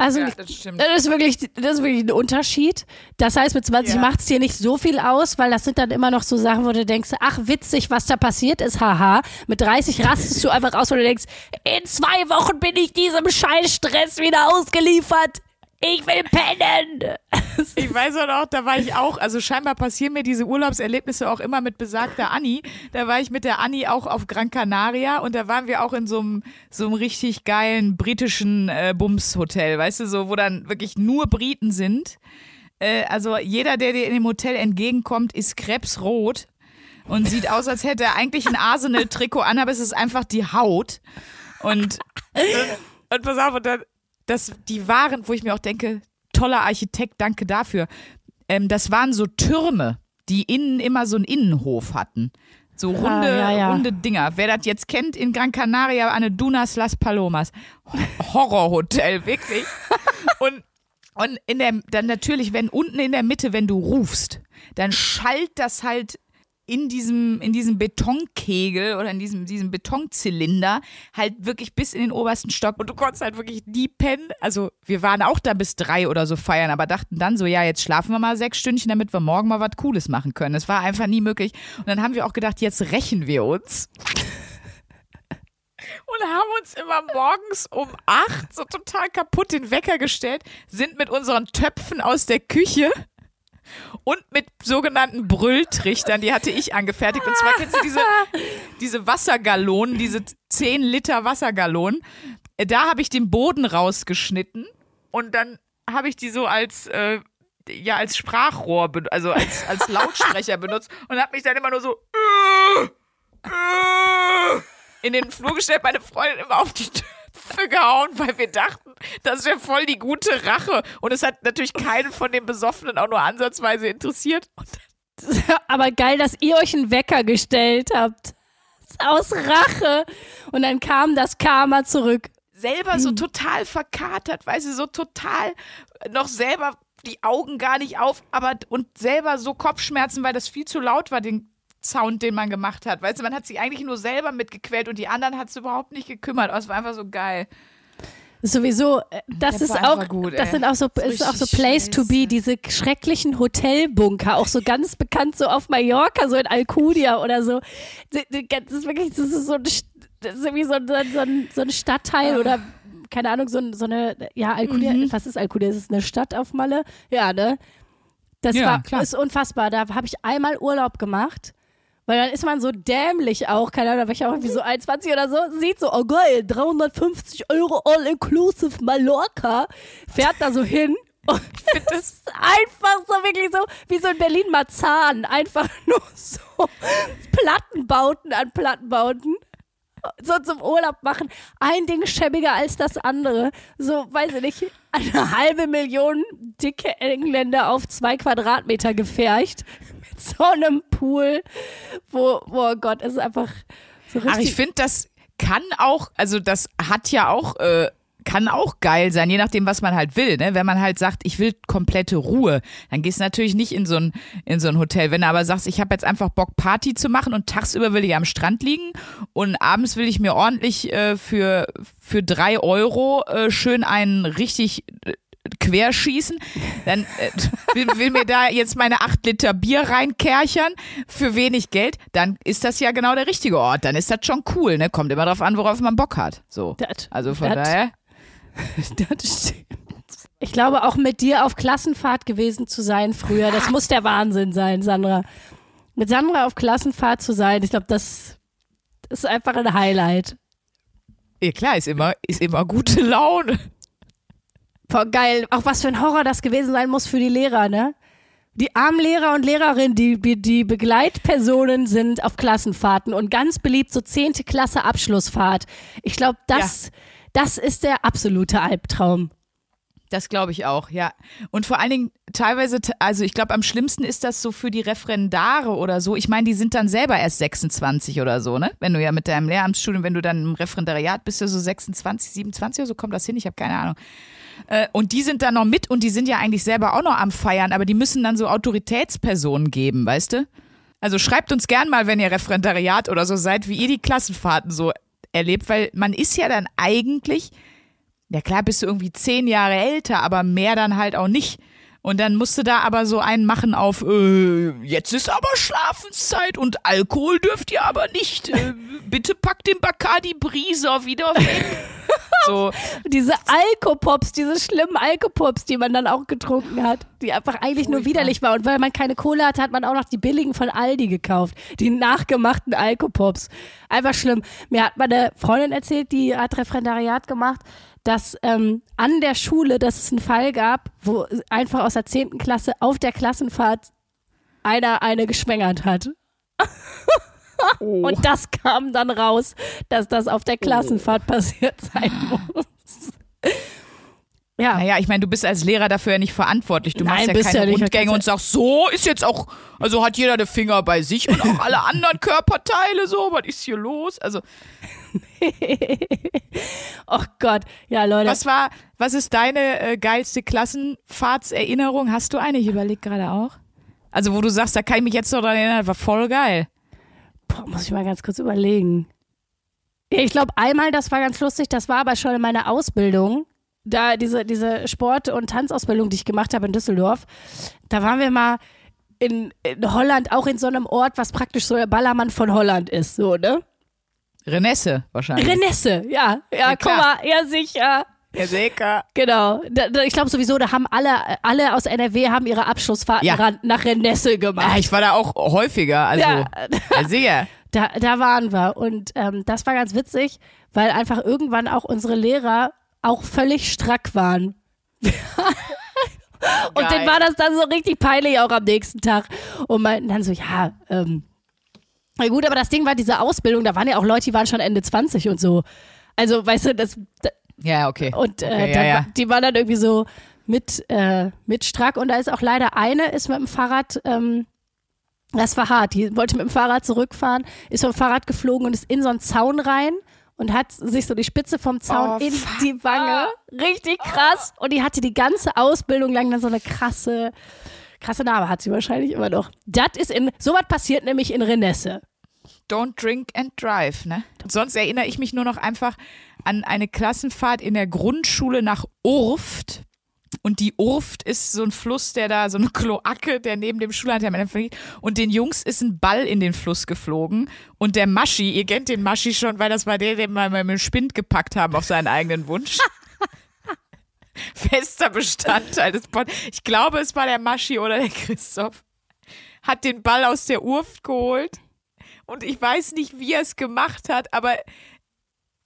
Also Ja, das stimmt. das ist wirklich, das ist wirklich ein Unterschied. Das heißt, mit 20 Ja. macht es dir nicht so viel aus, weil das sind dann immer noch so Sachen, wo du denkst, ach witzig, was da passiert ist, haha. Mit 30 rastest du einfach aus, wo du denkst, in zwei Wochen bin ich diesem Scheißstress wieder ausgeliefert. Ich will pennen. Ich weiß auch noch, da war ich auch, also scheinbar passieren mir diese Urlaubserlebnisse auch immer mit besagter Anni. Da war ich mit der Anni auch auf Gran Canaria und da waren wir auch in so einem, so einem richtig geilen britischen äh, Bums-Hotel, weißt du, so, wo dann wirklich nur Briten sind. Äh, also jeder, der dir in dem Hotel entgegenkommt, ist krebsrot und sieht aus, als hätte er eigentlich ein Arsenal-Trikot an, aber es ist einfach die Haut. Und, und, und pass auf, und dann, das, die waren, wo ich mir auch denke, toller Architekt, danke dafür. Ähm, das waren so Türme, die innen immer so einen Innenhof hatten. So runde, ja, ja. runde Dinger. Wer das jetzt kennt, in Gran Canaria, eine Dunas Las Palomas. Horrorhotel, wirklich. Und, und in der, dann natürlich, wenn unten in der Mitte, wenn du rufst, dann schallt das halt in diesem, in diesem Betonkegel oder in diesem, diesem Betonzylinder halt wirklich bis in den obersten Stock und du konntest halt wirklich nie pennen. Also wir waren auch da bis drei oder so feiern, aber dachten dann so, ja, jetzt schlafen wir mal sechs Stündchen, damit wir morgen mal was Cooles machen können. Es war einfach nie möglich. Und dann haben wir auch gedacht, jetzt rächen wir uns. Und haben uns immer morgens um acht so total kaputt den Wecker gestellt, sind mit unseren Töpfen aus der Küche und mit sogenannten Brülltrichtern, die hatte ich angefertigt. Und zwar kennst du diese, diese Wassergallonen, diese 10 Liter Wassergallonen. Äh, Da habe ich den Boden rausgeschnitten und dann habe ich die so als, äh, ja, als Sprachrohr, also als, als Lautsprecher benutzt und habe mich dann immer nur so in den Flur gestellt, meine Freundin immer auf die Töpfe gehauen, weil wir dachten, das wäre voll die gute Rache. Und es hat natürlich keinen von den Besoffenen auch nur ansatzweise interessiert. Aber geil, dass ihr euch einen Wecker gestellt habt. Aus Rache. Und dann kam das Karma zurück. selber so total verkatert, weißt du, so total noch selber die Augen gar nicht auf, aber und selber so Kopfschmerzen, weil das viel zu laut war, den Sound, den man gemacht hat. Weißt du, man hat sich eigentlich nur selber mitgequält und die anderen hat es überhaupt nicht gekümmert. Aber es war einfach so geil. Sowieso, äh, das Der ist auch, gut, das sind auch so, Das ist ist auch so Place to be, scheiße. diese schrecklichen Hotelbunker, auch so ganz bekannt, so auf Mallorca, so in Alcudia oder so. Das ist wirklich, das ist so das ist irgendwie so ein, so ein, so ein Stadtteil oder, keine Ahnung, so, ein, so eine, ja, Alcudia, Mhm. was ist Alcudia? Ist es eine Stadt auf Malle? Ja, ne? Das Ja, war, klar. ist unfassbar. Da habe ich einmal Urlaub gemacht. Weil dann ist man so dämlich auch, keine Ahnung, da war ich auch irgendwie so 21 oder so, sieht so, oh geil, 350 Euro all-inclusive Mallorca, fährt da so hin und das ist einfach so wirklich so, wie so in Berlin-Marzahn, einfach nur so Plattenbauten an Plattenbauten. So zum Urlaub machen. Ein Ding schäbiger als das andere. So, weiß ich nicht, eine halbe Million dicke Engländer auf zwei Quadratmeter gefercht. So einem Pool, wo, wo oh Gott, es ist einfach so richtig. Ach, ich finde, das kann auch, also das hat ja auch, äh, kann auch geil sein, je nachdem, was man halt will. Ne? Wenn man halt sagt, ich will komplette Ruhe, dann gehst du natürlich nicht in so ein, in so ein Hotel. Wenn du aber sagst, ich habe jetzt einfach Bock, Party zu machen und tagsüber will ich am Strand liegen und abends will ich mir ordentlich äh, für, für drei Euro äh, schön einen richtig äh, querschießen, dann äh, will, will mir da jetzt meine acht Liter Bier reinkerchern für wenig Geld, dann ist das ja genau der richtige Ort. Dann ist das schon cool, ne? Kommt immer drauf an, worauf man Bock hat. So. Das- Also von das- daher. Das stimmt. Ich glaube, auch mit dir auf Klassenfahrt gewesen zu sein früher, das muss der Wahnsinn sein, Sandra. Mit Sandra auf Klassenfahrt zu sein, ich glaube, das ist einfach ein Highlight. Ja klar, ist immer, ist immer gute Laune. Boah, geil. Auch was für ein Horror das gewesen sein muss für die Lehrer, ne? Die armen Lehrer und Lehrerinnen, die, die, Begleitpersonen sind auf Klassenfahrten und ganz beliebt so 10. Klasse Abschlussfahrt. Ich glaube, das, das ist der absolute Albtraum. Das glaube ich auch, ja. Und vor allen Dingen teilweise, also ich glaube, am schlimmsten ist das so für die Referendare oder so. Ich meine, die sind dann selber erst 26 oder so, ne? Wenn du ja mit deinem Lehramtsstudium, wenn du dann im Referendariat bist, ja so 26, 27 oder so, kommt das hin? Ich habe keine Ahnung. Äh, Und die sind dann noch mit und die sind ja eigentlich selber auch noch am Feiern, aber die müssen dann so Autoritätspersonen geben, weißt du? Also schreibt uns gern mal, wenn ihr Referendariat oder so seid, wie ihr die Klassenfahrten so erlebt, weil man ist ja dann eigentlich ja klar, bist du irgendwie zehn Jahre älter, aber mehr dann halt auch nicht. Und dann musst du da aber so einen machen auf, äh, jetzt ist aber Schlafenszeit und Alkohol dürft ihr aber nicht. Äh, bitte packt den Bacardi Brieser wieder weg. So, Diese Alkopops, diese schlimmen Alkopops, die man dann auch getrunken hat, die einfach eigentlich nur Furchtbar. widerlich waren. Und weil man keine Kohle hatte, hat man auch noch die billigen von Aldi gekauft. Die nachgemachten Alkopops. Einfach schlimm. Mir hat meine Freundin erzählt, die hat Referendariat gemacht, dass ähm, an der Schule, dass es einen Fall gab, wo einfach aus der 10. Klasse auf der Klassenfahrt einer eine geschwängert hat. Und das kam dann raus, dass das auf der Klassenfahrt passiert sein muss. Ja, naja, ich meine, du bist als Lehrer dafür ja nicht verantwortlich. Du Nein, machst ja keine ja. Rundgänge und sagst, so ist jetzt auch, also hat jeder den Finger bei sich und auch alle anderen Körperteile so, was ist hier los? Also, oh Gott. Ja, Leute. was war, was ist deine äh, geilste Klassenfahrtserinnerung? Hast du eine? Ich überlege gerade auch. Also, wo du sagst, da kann ich mich jetzt noch dran erinnern, war voll geil. Boah, muss ich mal ganz kurz überlegen. Ich glaube, einmal, das war ganz lustig, das war aber schon in meiner Ausbildung. Da diese, diese Sport- und Tanzausbildung, die ich gemacht habe in Düsseldorf, da waren wir mal in, in Holland, auch in so einem Ort, was praktisch so der Ballermann von Holland ist, so, ne? Renesse wahrscheinlich. Renesse, ja. Ja, Ja, guck mal, ja, sicher. Herr Seeker. Genau. Da, da, ich glaube sowieso, da haben alle, alle aus NRW haben ihre Abschlussfahrten Ja. nach Renesse gemacht. Ah, ich war da auch häufiger, also. Ja. Ja, sehr. Da, da waren wir. Und ähm, das war ganz witzig, weil einfach irgendwann auch unsere Lehrer auch völlig strack waren. Und Geil. dann war das dann so richtig peinlich auch am nächsten Tag. Und meinten dann so, ja, ähm, na gut, aber das Ding war, diese Ausbildung, da waren ja auch Leute, die waren schon Ende 20 und so. Also, weißt du, das, Ja, okay. und äh, Okay, dann, ja, ja. die waren dann irgendwie so mit, äh, mit Strack. Und da ist auch leider eine, ist mit dem Fahrrad, ähm, das war hart. Die wollte mit dem Fahrrad zurückfahren, ist vom Fahrrad geflogen und ist in so einen Zaun rein und hat sich so die Spitze vom Zaun Oh, in die Wange. Richtig krass. Und die hatte die ganze Ausbildung lang dann so eine krasse, krasse Narbe hat sie wahrscheinlich immer noch. Das ist in, sowas passiert nämlich in Renesse. Don't drink and drive, ne? Sonst erinnere ich mich nur noch einfach an eine Klassenfahrt in der Grundschule nach Urft. Und die Urft ist so ein Fluss, der da, so eine Kloake, der neben dem Schulheim liegt. Und den Jungs ist ein Ball in den Fluss geflogen. Und der Maschi, ihr kennt den Maschi schon, weil das war der, den wir mit dem Spind gepackt haben auf seinen eigenen Wunsch. Fester Bestandteil des Pod. Ich glaube, es war der Maschi oder der Christoph. Hat den Ball aus der Urft geholt. Und ich weiß nicht, wie er es gemacht hat, aber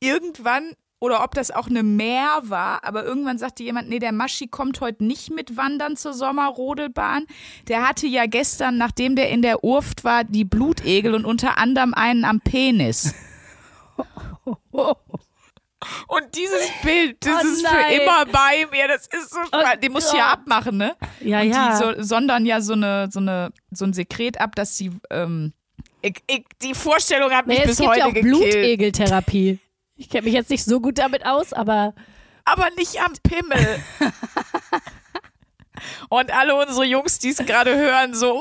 irgendwann, oder ob das auch eine Meer war, aber irgendwann sagte jemand, nee, der Maschi kommt heute nicht mit wandern zur Sommerrodelbahn. Der hatte ja gestern, nachdem der in der Urft war, die Blutegel und unter anderem einen am Penis. Und dieses Bild, das Oh ist für immer bei mir. Das ist so, Oh den musst du ja abmachen, ne? Ja, und ja. die so, sondern ja so eine, so eine, so ein Sekret ab, dass sie, ähm, ich, ich, die Vorstellung hat mich Nee, es bis gibt heute ja auch gekillt. Blutegeltherapie. Ich kenne mich jetzt nicht so gut damit aus, aber aber nicht am Pimmel. Und alle unsere Jungs, die es gerade hören, so,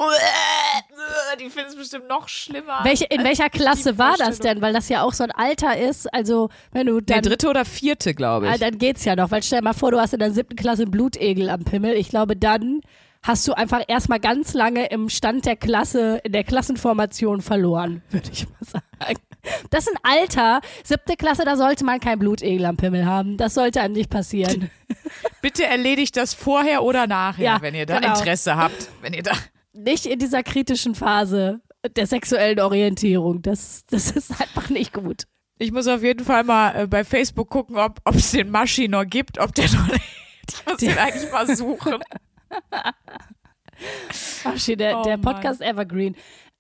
die finden es bestimmt noch schlimmer. welche, in welcher Klasse war das denn? Weil das ja auch so ein Alter ist. Also, wenn du Der dann. dritte oder vierte, glaube Ah, ich. dann geht's ja noch, weil stell dir mal vor, du hast in der siebten Klasse einen Blutegel am Pimmel. Ich glaube, dann hast du einfach erstmal ganz lange im Stand der Klasse, in der Klassenformation verloren, würde ich mal sagen. Das ist ein Alter, siebte Klasse, da sollte man kein Blutegel am Pimmel haben. Das sollte einem nicht passieren. Bitte erledigt das vorher oder nachher, Ja, wenn ihr da genau. Interesse habt. Wenn ihr da. Nicht in dieser kritischen Phase der sexuellen Orientierung. Das, das ist einfach nicht gut. Ich muss auf jeden Fall mal äh, bei Facebook gucken, ob es den Maschi noch gibt, ob der noch. Ich muss den eigentlich mal suchen. Shit, der, Oh der Mann. Podcast Evergreen.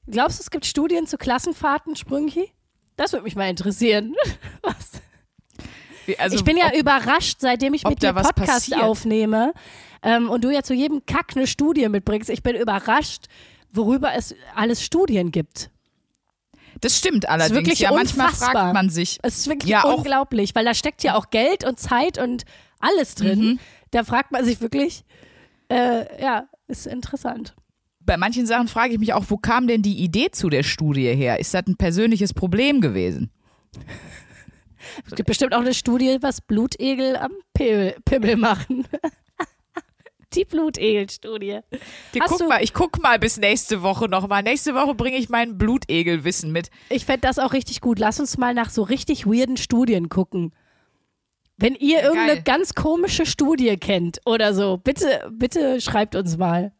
Glaubst du, es gibt Studien zu Klassenfahrten, Sprünki? Das würde mich mal interessieren. Was? Wie- Also, ich bin ja ob- überrascht, seitdem ich mit dir Podcast passiert. aufnehme ähm, und du ja zu jedem Kack eine Studie mitbringst. Ich bin überrascht, worüber es alles Studien gibt. das stimmt allerdings. wirklich ja, manchmal unfassbar. fragt man sich. Es ist wirklich Ja, unglaublich, weil da steckt ja auch Geld und Zeit und alles drin. Mhm. Da fragt man sich wirklich, äh, ja, ist interessant. Bei manchen Sachen frage ich mich auch, wo kam denn die Idee zu der Studie her? Ist das ein persönliches Problem gewesen? Es gibt bestimmt auch eine Studie, was Blutegel am Pimmel, Pimmel machen. Die Blutegel-Studie. Guck mal, ich guck mal bis nächste Woche nochmal. Nächste Woche bringe ich mein Blutegelwissen mit. Ich fände das auch richtig gut. Lass uns mal nach so richtig weirden Studien gucken. Wenn ihr irgendeine Geil. ganz komische Studie kennt oder so, bitte, bitte schreibt uns mal.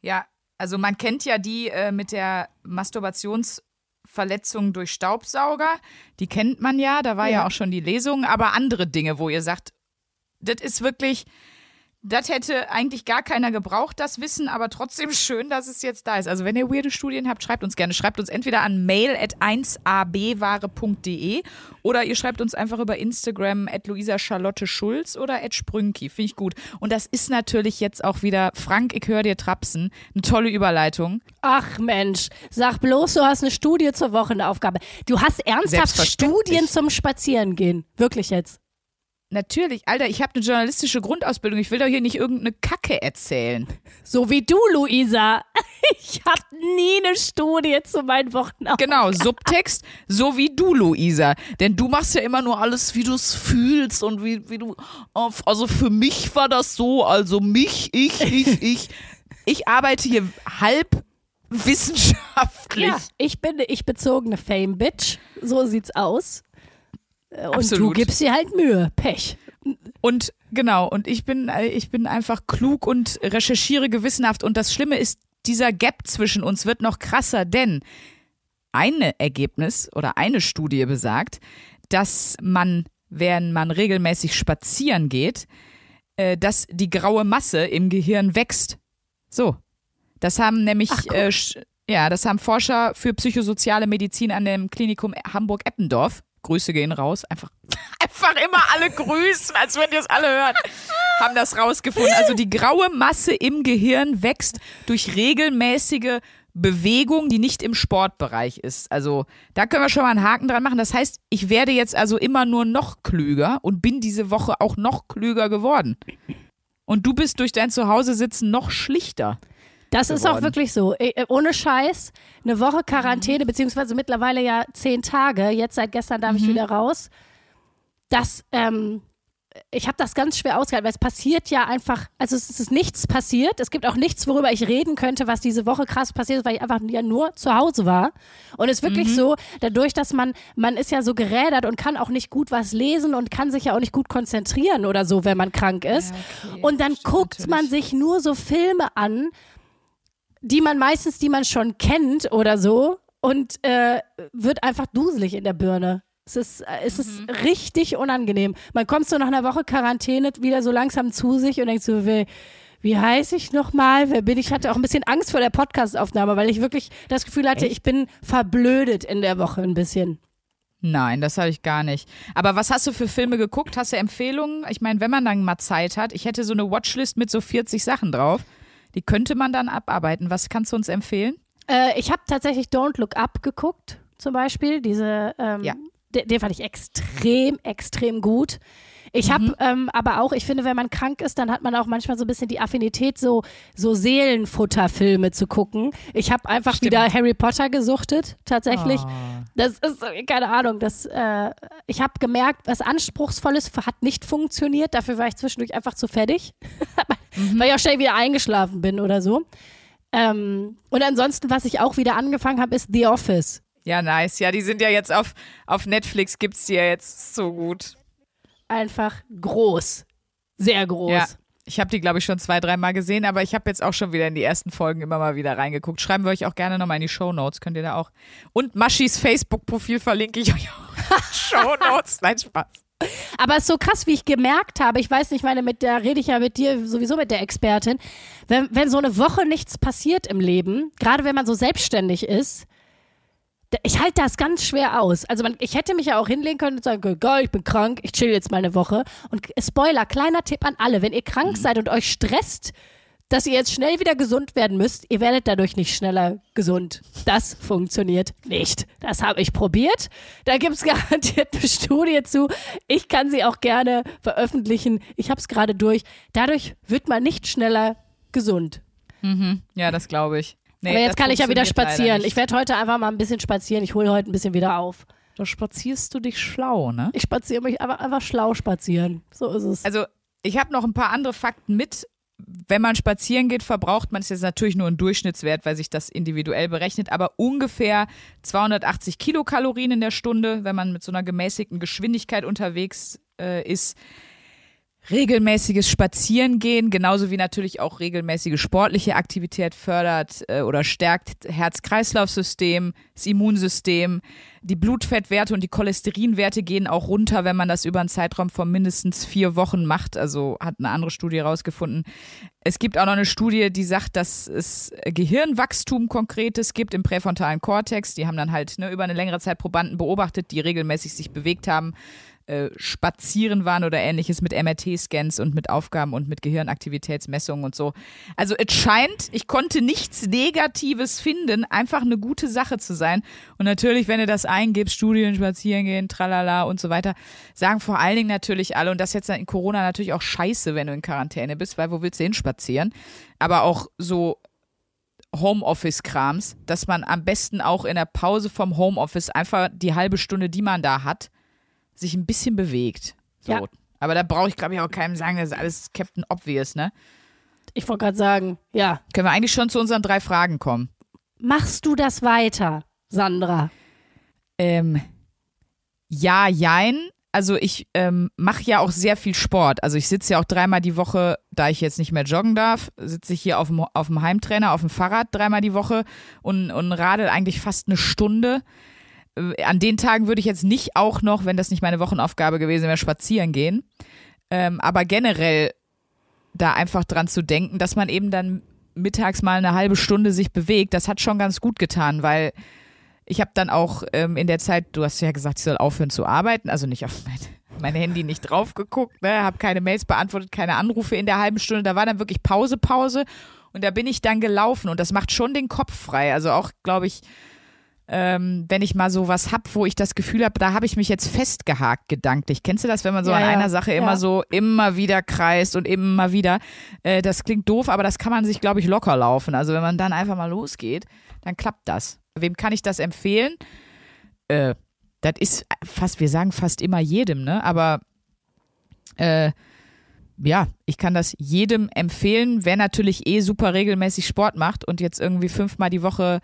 Ja, also man kennt ja die äh, mit der Masturbationsverletzung durch Staubsauger. Die kennt man ja, da war ja, Ja. auch schon die Lesung. Aber andere Dinge, wo ihr sagt, das ist wirklich, das hätte eigentlich gar keiner gebraucht, das Wissen, aber trotzdem schön, dass es jetzt da ist. Also wenn ihr weirde Studien habt, schreibt uns gerne. Schreibt uns entweder an mail at 1abware.de oder ihr schreibt uns einfach über Instagram at Luisa Charlotte Schulz oder at Sprünki. Finde ich gut. Und das ist natürlich jetzt auch wieder, Frank, ich höre dir trapsen, eine tolle Überleitung. Ach Mensch, sag bloß, du hast eine Studie zur Wochenaufgabe. Du hast ernsthaft. Studien zum Spazierengehen. Wirklich jetzt. Natürlich, Alter, ich habe eine journalistische Grundausbildung. Ich will doch hier nicht irgendeine Kacke erzählen. So wie du, Luisa. Ich habe nie eine Studie zu meinen Wochenaufgaben. Genau, Subtext, so wie du, Luisa. Denn du machst ja immer nur alles, wie du es fühlst und wie, wie du. auf- Also für mich war das so, also mich, ich, ich, ich. Ich arbeite hier halb wissenschaftlich. Ja, ich bin eine ich bezogene Fame-Bitch. So sieht's aus. Äh, Und du Absolut. gibst dir halt Mühe. Pech. Und genau, und ich bin, äh, ich bin einfach klug und recherchiere gewissenhaft. Und das Schlimme ist, dieser Gap zwischen uns wird noch krasser, denn ein Ergebnis oder eine Studie besagt, dass man, während man regelmäßig spazieren geht, äh, dass die graue Masse im Gehirn wächst. So. Das haben nämlich, Ach, äh, ja, das haben Forscher für psychosoziale Medizin an dem Klinikum Hamburg-Eppendorf. Grüße gehen raus. Einfach, einfach immer alle grüßen, als wenn ihr es alle hören. Haben das rausgefunden. Also die graue Masse im Gehirn wächst durch regelmäßige Bewegung, die nicht im Sportbereich ist. Also da können wir schon mal einen Haken dran machen. Das heißt, ich werde jetzt also immer nur noch klüger und bin diese Woche auch noch klüger geworden. Und du bist durch dein Zuhause-Sitzen noch schlichter. Das ist auch geworden. wirklich so. Äh, äh, Ohne Scheiß. Eine Woche Quarantäne, beziehungsweise mittlerweile ja zehn Tage. Jetzt seit gestern darf ich wieder raus. Das, ähm, ich habe das ganz schwer ausgehalten, weil es passiert ja einfach, also es ist nichts passiert. Es gibt auch nichts, worüber ich reden könnte, was diese Woche krass passiert ist, weil ich einfach ja nur zu Hause war. Und es ist wirklich so, dadurch, dass man, man ist ja so gerädert und kann auch nicht gut was lesen und kann sich ja auch nicht gut konzentrieren oder so, wenn man krank ist. und dann guckt man sich nur so Filme an, die man meistens, die man schon kennt oder so und äh, wird einfach duselig in der Birne. Es ist, äh, es ist richtig unangenehm. Man kommt so nach einer Woche Quarantäne wieder so langsam zu sich und denkt so, wie, wie heiße ich nochmal? Wer bin ich? Ich hatte auch ein bisschen Angst vor der Podcastaufnahme, weil ich wirklich das Gefühl hatte, ich bin verblödet in der Woche ein bisschen. Nein, das hatte ich gar nicht. Aber was hast du für Filme geguckt? Hast du Empfehlungen? Ich meine, wenn man dann mal Zeit hat, ich hätte so eine Watchlist mit so 40 Sachen drauf. Die könnte man dann abarbeiten. Was kannst du uns empfehlen? Äh, ich habe tatsächlich Don't Look Up geguckt, zum Beispiel. Diese, ähm, Ja. den, den fand ich extrem, extrem gut. Ich habe ähm, aber auch, ich finde, wenn man krank ist, dann hat man auch manchmal so ein bisschen die Affinität, so, so Seelenfutterfilme zu gucken. Ich habe einfach Stimmt. wieder Harry Potter gesuchtet, tatsächlich. Ah. Das ist, äh, keine Ahnung, das, äh, ich habe gemerkt, was Anspruchsvolles hat nicht funktioniert. Dafür war ich zwischendurch einfach zu fertig, weil ich auch schnell wieder eingeschlafen bin oder so. Ähm, und ansonsten, was ich auch wieder angefangen habe, ist The Office. Ja, nice. Ja, die sind ja jetzt auf, auf Netflix, gibt's die ja jetzt so gut. Einfach groß. Sehr groß. Ja. Ich habe die, glaube ich, schon zwei, dreimal gesehen, aber ich habe jetzt auch schon wieder in die ersten Folgen immer mal wieder reingeguckt. Schreiben wir euch auch gerne nochmal in die Show Notes, könnt ihr da auch. Und Maschis Facebook-Profil verlinke ich euch auch Show Notes. Nein, Spaß. Aber es ist so krass, wie ich gemerkt habe, ich weiß nicht, meine, mit der rede ich ja mit dir sowieso mit der Expertin, wenn, wenn so eine Woche nichts passiert im Leben, gerade wenn man so selbstständig ist, ich halte das ganz schwer aus. Also man, ich hätte mich ja auch hinlegen können und sagen, geil, ich bin krank, ich chill jetzt mal eine Woche. Und Spoiler, kleiner Tipp an alle, wenn ihr krank seid und euch stresst, dass ihr jetzt schnell wieder gesund werden müsst, ihr werdet dadurch nicht schneller gesund. Das funktioniert nicht. Das habe ich probiert. Da gibt es garantiert eine Studie zu. Ich kann sie auch gerne veröffentlichen. Ich habe es gerade durch. Dadurch wird man nicht schneller gesund. Ja, das glaube ich. Nee, Aber jetzt kann ich ja wieder spazieren. Ich werde heute einfach mal ein bisschen spazieren. Ich hole heute ein bisschen wieder auf. Da spazierst du dich schlau, ne? Ich spaziere mich einfach, einfach schlau spazieren. So ist es. Also, ich habe noch ein paar andere Fakten mit. Wenn man spazieren geht, verbraucht man es jetzt natürlich nur ein Durchschnittswert, weil sich das individuell berechnet, aber ungefähr 280 Kilokalorien in der Stunde, wenn man mit so einer gemäßigten Geschwindigkeit unterwegs äh, ist. Regelmäßiges Spazierengehen, genauso wie natürlich auch regelmäßige sportliche Aktivität fördert äh, oder stärkt Herz-Kreislauf-System, das Immunsystem. Die Blutfettwerte und die Cholesterinwerte gehen auch runter, wenn man das über einen Zeitraum von mindestens vier Wochen macht. Also hat eine andere Studie herausgefunden. Es gibt auch noch eine Studie, die sagt, dass es Gehirnwachstum konkretes gibt im präfrontalen Kortex. Die haben dann halt ne, über eine längere Zeit Probanden beobachtet, die regelmäßig sich bewegt haben äh, spazieren waren oder ähnliches mit MRT-Scans und mit Aufgaben und mit Gehirnaktivitätsmessungen und so. Also es scheint, ich konnte nichts Negatives finden, einfach eine gute Sache zu sein. Und natürlich, wenn du das eingibst, Studien, spazieren gehen, tralala und so weiter, sagen vor allen Dingen natürlich alle, und das jetzt in Corona natürlich auch scheiße, wenn du in Quarantäne bist, weil wo willst du hin spazieren? Aber auch so Homeoffice-Krams, dass man am besten auch in der Pause vom Homeoffice einfach die halbe Stunde, die man da hat, sich ein bisschen bewegt. So. Ja. Aber da brauche ich, glaube ich, auch keinem sagen, das ist alles Captain Obvious, ne? Ich wollte gerade sagen, ja. Können wir eigentlich schon zu unseren drei Fragen kommen? Machst du das weiter, Sandra? Ähm, ja, jein. Also ich ähm, mache ja auch sehr viel Sport. Also ich sitze ja auch dreimal die Woche, da ich jetzt nicht mehr joggen darf, sitze ich hier auf dem, auf dem Heimtrainer, auf dem Fahrrad dreimal die Woche und, und radel eigentlich fast eine Stunde. Äh, An den Tagen würde ich jetzt nicht auch noch, wenn das nicht meine Wochenaufgabe gewesen wäre, spazieren gehen. Ähm, aber generell da einfach dran zu denken, dass man eben dann mittags mal eine halbe Stunde sich bewegt, das hat schon ganz gut getan, weil ich habe dann auch ähm, in der Zeit, du hast ja gesagt, ich soll aufhören zu arbeiten, also nicht auf mein, mein Handy nicht drauf geguckt, ne, habe keine Mails beantwortet, keine Anrufe in der halben Stunde, da war dann wirklich Pause, Pause und da bin ich dann gelaufen und das macht schon den Kopf frei, also auch, glaube ich, ähm, wenn ich mal so was hab, wo ich das Gefühl habe, da habe ich mich jetzt festgehakt gedanklich. Kennst du das, wenn man so Ja, an ja. einer Sache immer Ja. so immer wieder kreist und immer wieder? Äh, das klingt doof, aber das kann man sich, glaube ich, locker laufen. Also wenn man dann einfach mal losgeht, dann klappt das. Wem kann ich das empfehlen? Äh, das ist fast, wir sagen fast immer jedem, ne? Aber äh, ja, ich kann das jedem empfehlen, wer natürlich eh super regelmäßig Sport macht und jetzt irgendwie fünfmal die Woche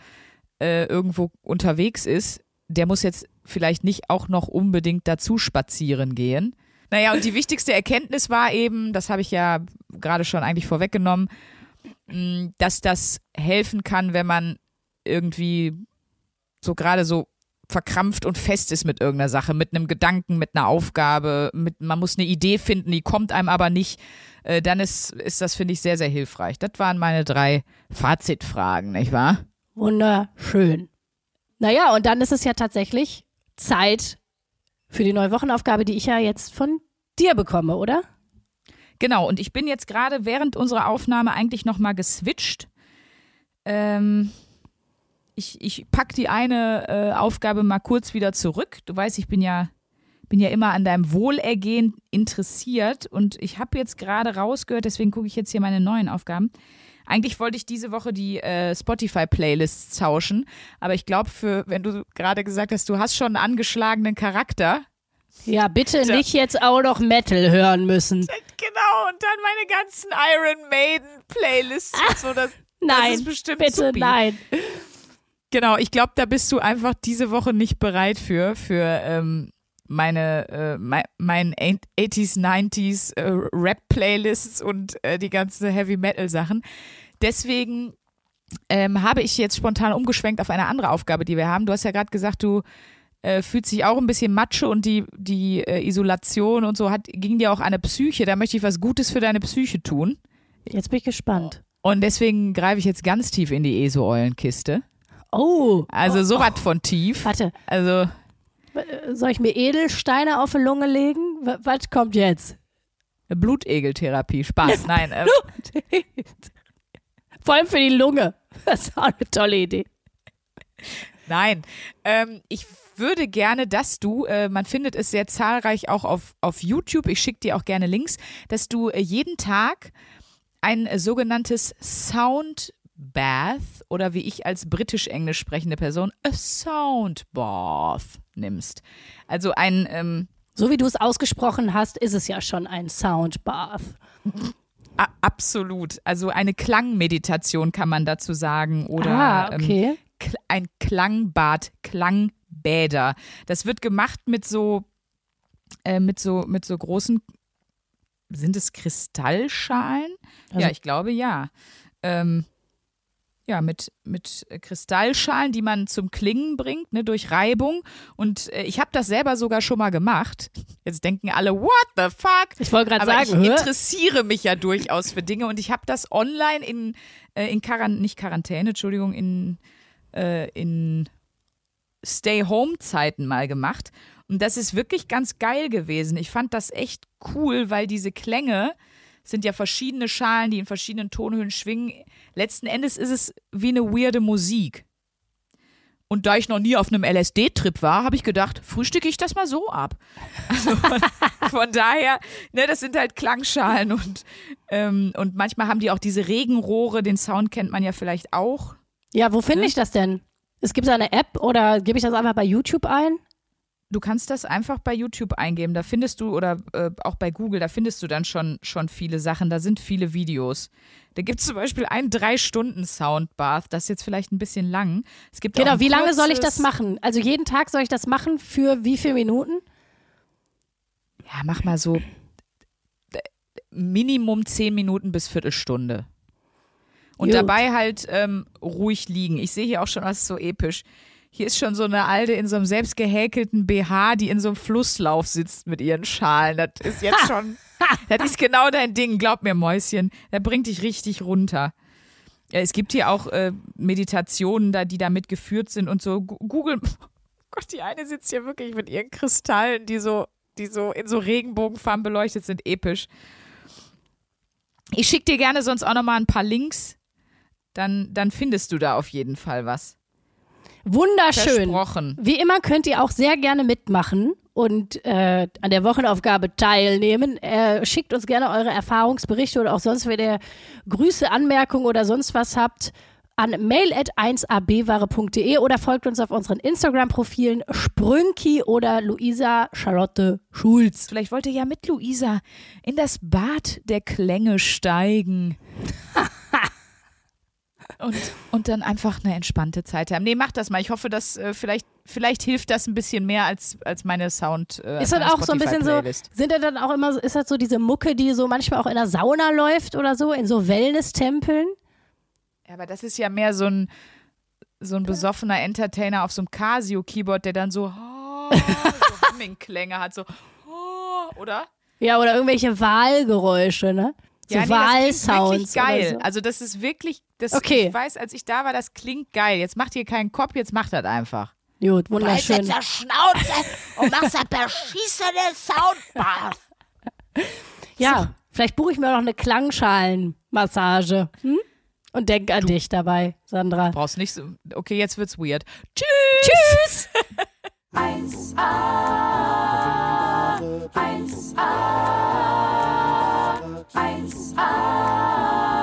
äh, irgendwo unterwegs ist, der muss jetzt vielleicht nicht auch noch unbedingt dazu spazieren gehen. Naja, und die wichtigste Erkenntnis war eben, das habe ich ja gerade schon eigentlich vorweggenommen, mh, dass das helfen kann, wenn man irgendwie so gerade so verkrampft und fest ist mit irgendeiner Sache, mit einem Gedanken, mit einer Aufgabe, mit, man muss eine Idee finden, die kommt einem aber nicht, äh, dann ist, ist das, finde ich, sehr, sehr hilfreich. Das waren meine drei Fazitfragen, nicht wahr? Wunderschön. Naja, und dann ist es ja tatsächlich Zeit für die neue Wochenaufgabe, die ich ja jetzt von dir bekomme, oder? Genau, und ich bin jetzt gerade während unserer Aufnahme eigentlich nochmal geswitcht. Ähm, ich, ich pack die eine äh, Aufgabe mal kurz wieder zurück. Du weißt, ich bin ja, bin ja immer an deinem Wohlergehen interessiert und ich habe jetzt gerade rausgehört, deswegen gucke ich jetzt hier meine neuen Aufgaben. Eigentlich wollte ich diese Woche die äh, Spotify-Playlists tauschen, aber ich glaube, für, wenn du gerade gesagt hast, du hast schon einen angeschlagenen Charakter, Ja, bitte Ja. nicht jetzt auch noch Metal hören müssen. Genau, und dann meine ganzen Iron Maiden Playlists und so. Das, Nein, das ist bestimmt bitte supi. nein. Genau, ich glaube, da bist du einfach diese Woche nicht bereit für, für ähm, meine, äh, mein, mein 80s, 90s äh, Rap-Playlists und äh, die ganzen Heavy-Metal-Sachen. Deswegen ähm, habe ich jetzt spontan umgeschwenkt auf eine andere Aufgabe, die wir haben. Du hast ja gerade gesagt, du äh, fühlt sich auch ein bisschen Matsche und die, die äh, Isolation und so hat, ging dir auch an eine Psyche. Da möchte ich was Gutes für deine Psyche tun. Jetzt bin ich gespannt. Und deswegen greife ich jetzt ganz tief in die ESO-Eulenkiste. Oh, Also so was von tief. warte. Also Soll ich mir Edelsteine auf die Lunge legen? Was kommt jetzt? Blutegeltherapie, Spaß. Nein, äh, Vor allem für die Lunge. Das ist auch eine tolle Idee. nein. Ähm, ich würde gerne, dass du, äh, man findet es sehr zahlreich auch auf, auf YouTube, ich schicke dir auch gerne Links, dass du äh, jeden Tag ein äh, sogenanntes Sound Bath oder wie ich als britisch-englisch sprechende Person a Sound Bath nimmst. Also ein ähm, So wie du es ausgesprochen hast, ist es ja schon ein Soundbath. A absolut. Also eine Klangmeditation kann man dazu sagen oder ah, ähm, okay. Kl- ein Klangbad, Klangbäder. Das wird gemacht mit so äh, mit so mit so großen sind es Kristallschalen? Also- ja, ich glaube ja. Ähm, ja, mit, mit Kristallschalen, die man zum Klingen bringt, ne, durch Reibung. Und äh, ich habe das selber sogar schon mal gemacht. Jetzt denken alle, what the fuck? Ich wollte gerade sagen, ich hä? interessiere mich ja durchaus für Dinge und ich habe das online in, äh, in Quarantäne, nicht Quarantäne, Entschuldigung, in, äh, in Stay-Home-Zeiten mal gemacht. Und das ist wirklich ganz geil gewesen. Ich fand das echt cool, weil diese Klänge sind ja verschiedene Schalen, die in verschiedenen Tonhöhen schwingen. Letzten Endes ist es wie eine weirde Musik. Und da ich noch nie auf einem LSD-Trip war, habe ich gedacht, frühstücke ich das mal so ab. Also von, von daher, ne, das sind halt Klangschalen und, ähm, und manchmal haben die auch diese Regenrohre, den Sound kennt man ja vielleicht auch. Ja, wo finde Ne? ich das denn? Es gibt eine App oder gebe ich das einfach bei YouTube ein? Du kannst das einfach bei YouTube eingeben, da findest du, oder äh, auch bei Google, da findest du dann schon, schon viele Sachen, da sind viele Videos. Da gibt es zum Beispiel ein Drei-Stunden-Soundbath, das ist jetzt vielleicht ein bisschen lang. Es gibt Genau, wie lange soll ich das machen? Also jeden Tag soll ich das machen für wie viele Minuten? Ja, mach mal so Minimum zehn Minuten bis Viertelstunde. Und Gut. dabei halt ähm, ruhig liegen. Ich sehe hier auch schon was so episch. Hier ist schon so eine Alte in so einem selbst gehäkelten BH, die in so einem Flusslauf sitzt mit ihren Schalen. Das ist jetzt schon, das ist genau dein Ding, glaub mir, Mäuschen. Das bringt dich richtig runter. Ja, es gibt hier auch äh, Meditationen, da, die damit geführt sind und so. Google, oh Gott, die eine sitzt hier wirklich mit ihren Kristallen, die so, die so in so Regenbogenfarben beleuchtet sind, episch. Ich schicke dir gerne sonst auch nochmal ein paar Links. Dann, dann findest du da auf jeden Fall was. Wunderschön. Versprochen. Wie immer könnt ihr auch sehr gerne mitmachen und äh, an der Wochenaufgabe teilnehmen. Äh, schickt uns gerne eure Erfahrungsberichte oder auch sonst, wenn ihr Grüße, Anmerkungen oder sonst was habt, an mail.1abware.de oder folgt uns auf unseren Instagram-Profilen Sprünki oder Luisa Charlotte Schulz. Vielleicht wollt ihr ja mit Luisa in das Bad der Klänge steigen. und, und dann einfach eine entspannte Zeit haben. Nee, macht das mal. Ich hoffe, dass äh, vielleicht, vielleicht hilft das ein bisschen mehr als, als meine Sound. Äh, Ist das auch so ein bisschen so, Spotify-Playlist. sind das dann auch immer, so- ist das so diese Mucke, die so manchmal auch in der Sauna läuft oder so, in so Wellness-Tempeln? Ja, aber das ist ja mehr so ein, so ein besoffener Entertainer auf so einem Casio-Keyboard, der dann so, oh, so Humming-Klänge hat, so, oh, oder? Ja, oder irgendwelche Wahlgeräusche, ne? So ja, nee, Wahlsounds. Das geil. So. Also das ist wirklich, das, okay. ich weiß, als ich da war, das klingt geil. Jetzt macht ihr keinen Kopf, jetzt macht das einfach. Gut, wunderschön. Du jetzt der Schnauze und machst ein beschissene Soundbar. Ja, so. vielleicht buche ich mir noch eine Klangschalenmassage. Hm? Und denk an du, dich dabei, Sandra. Brauchst nicht so. Okay, jetzt wird's weird. Tschüss! Tschüss! 1a, 1a. 1a.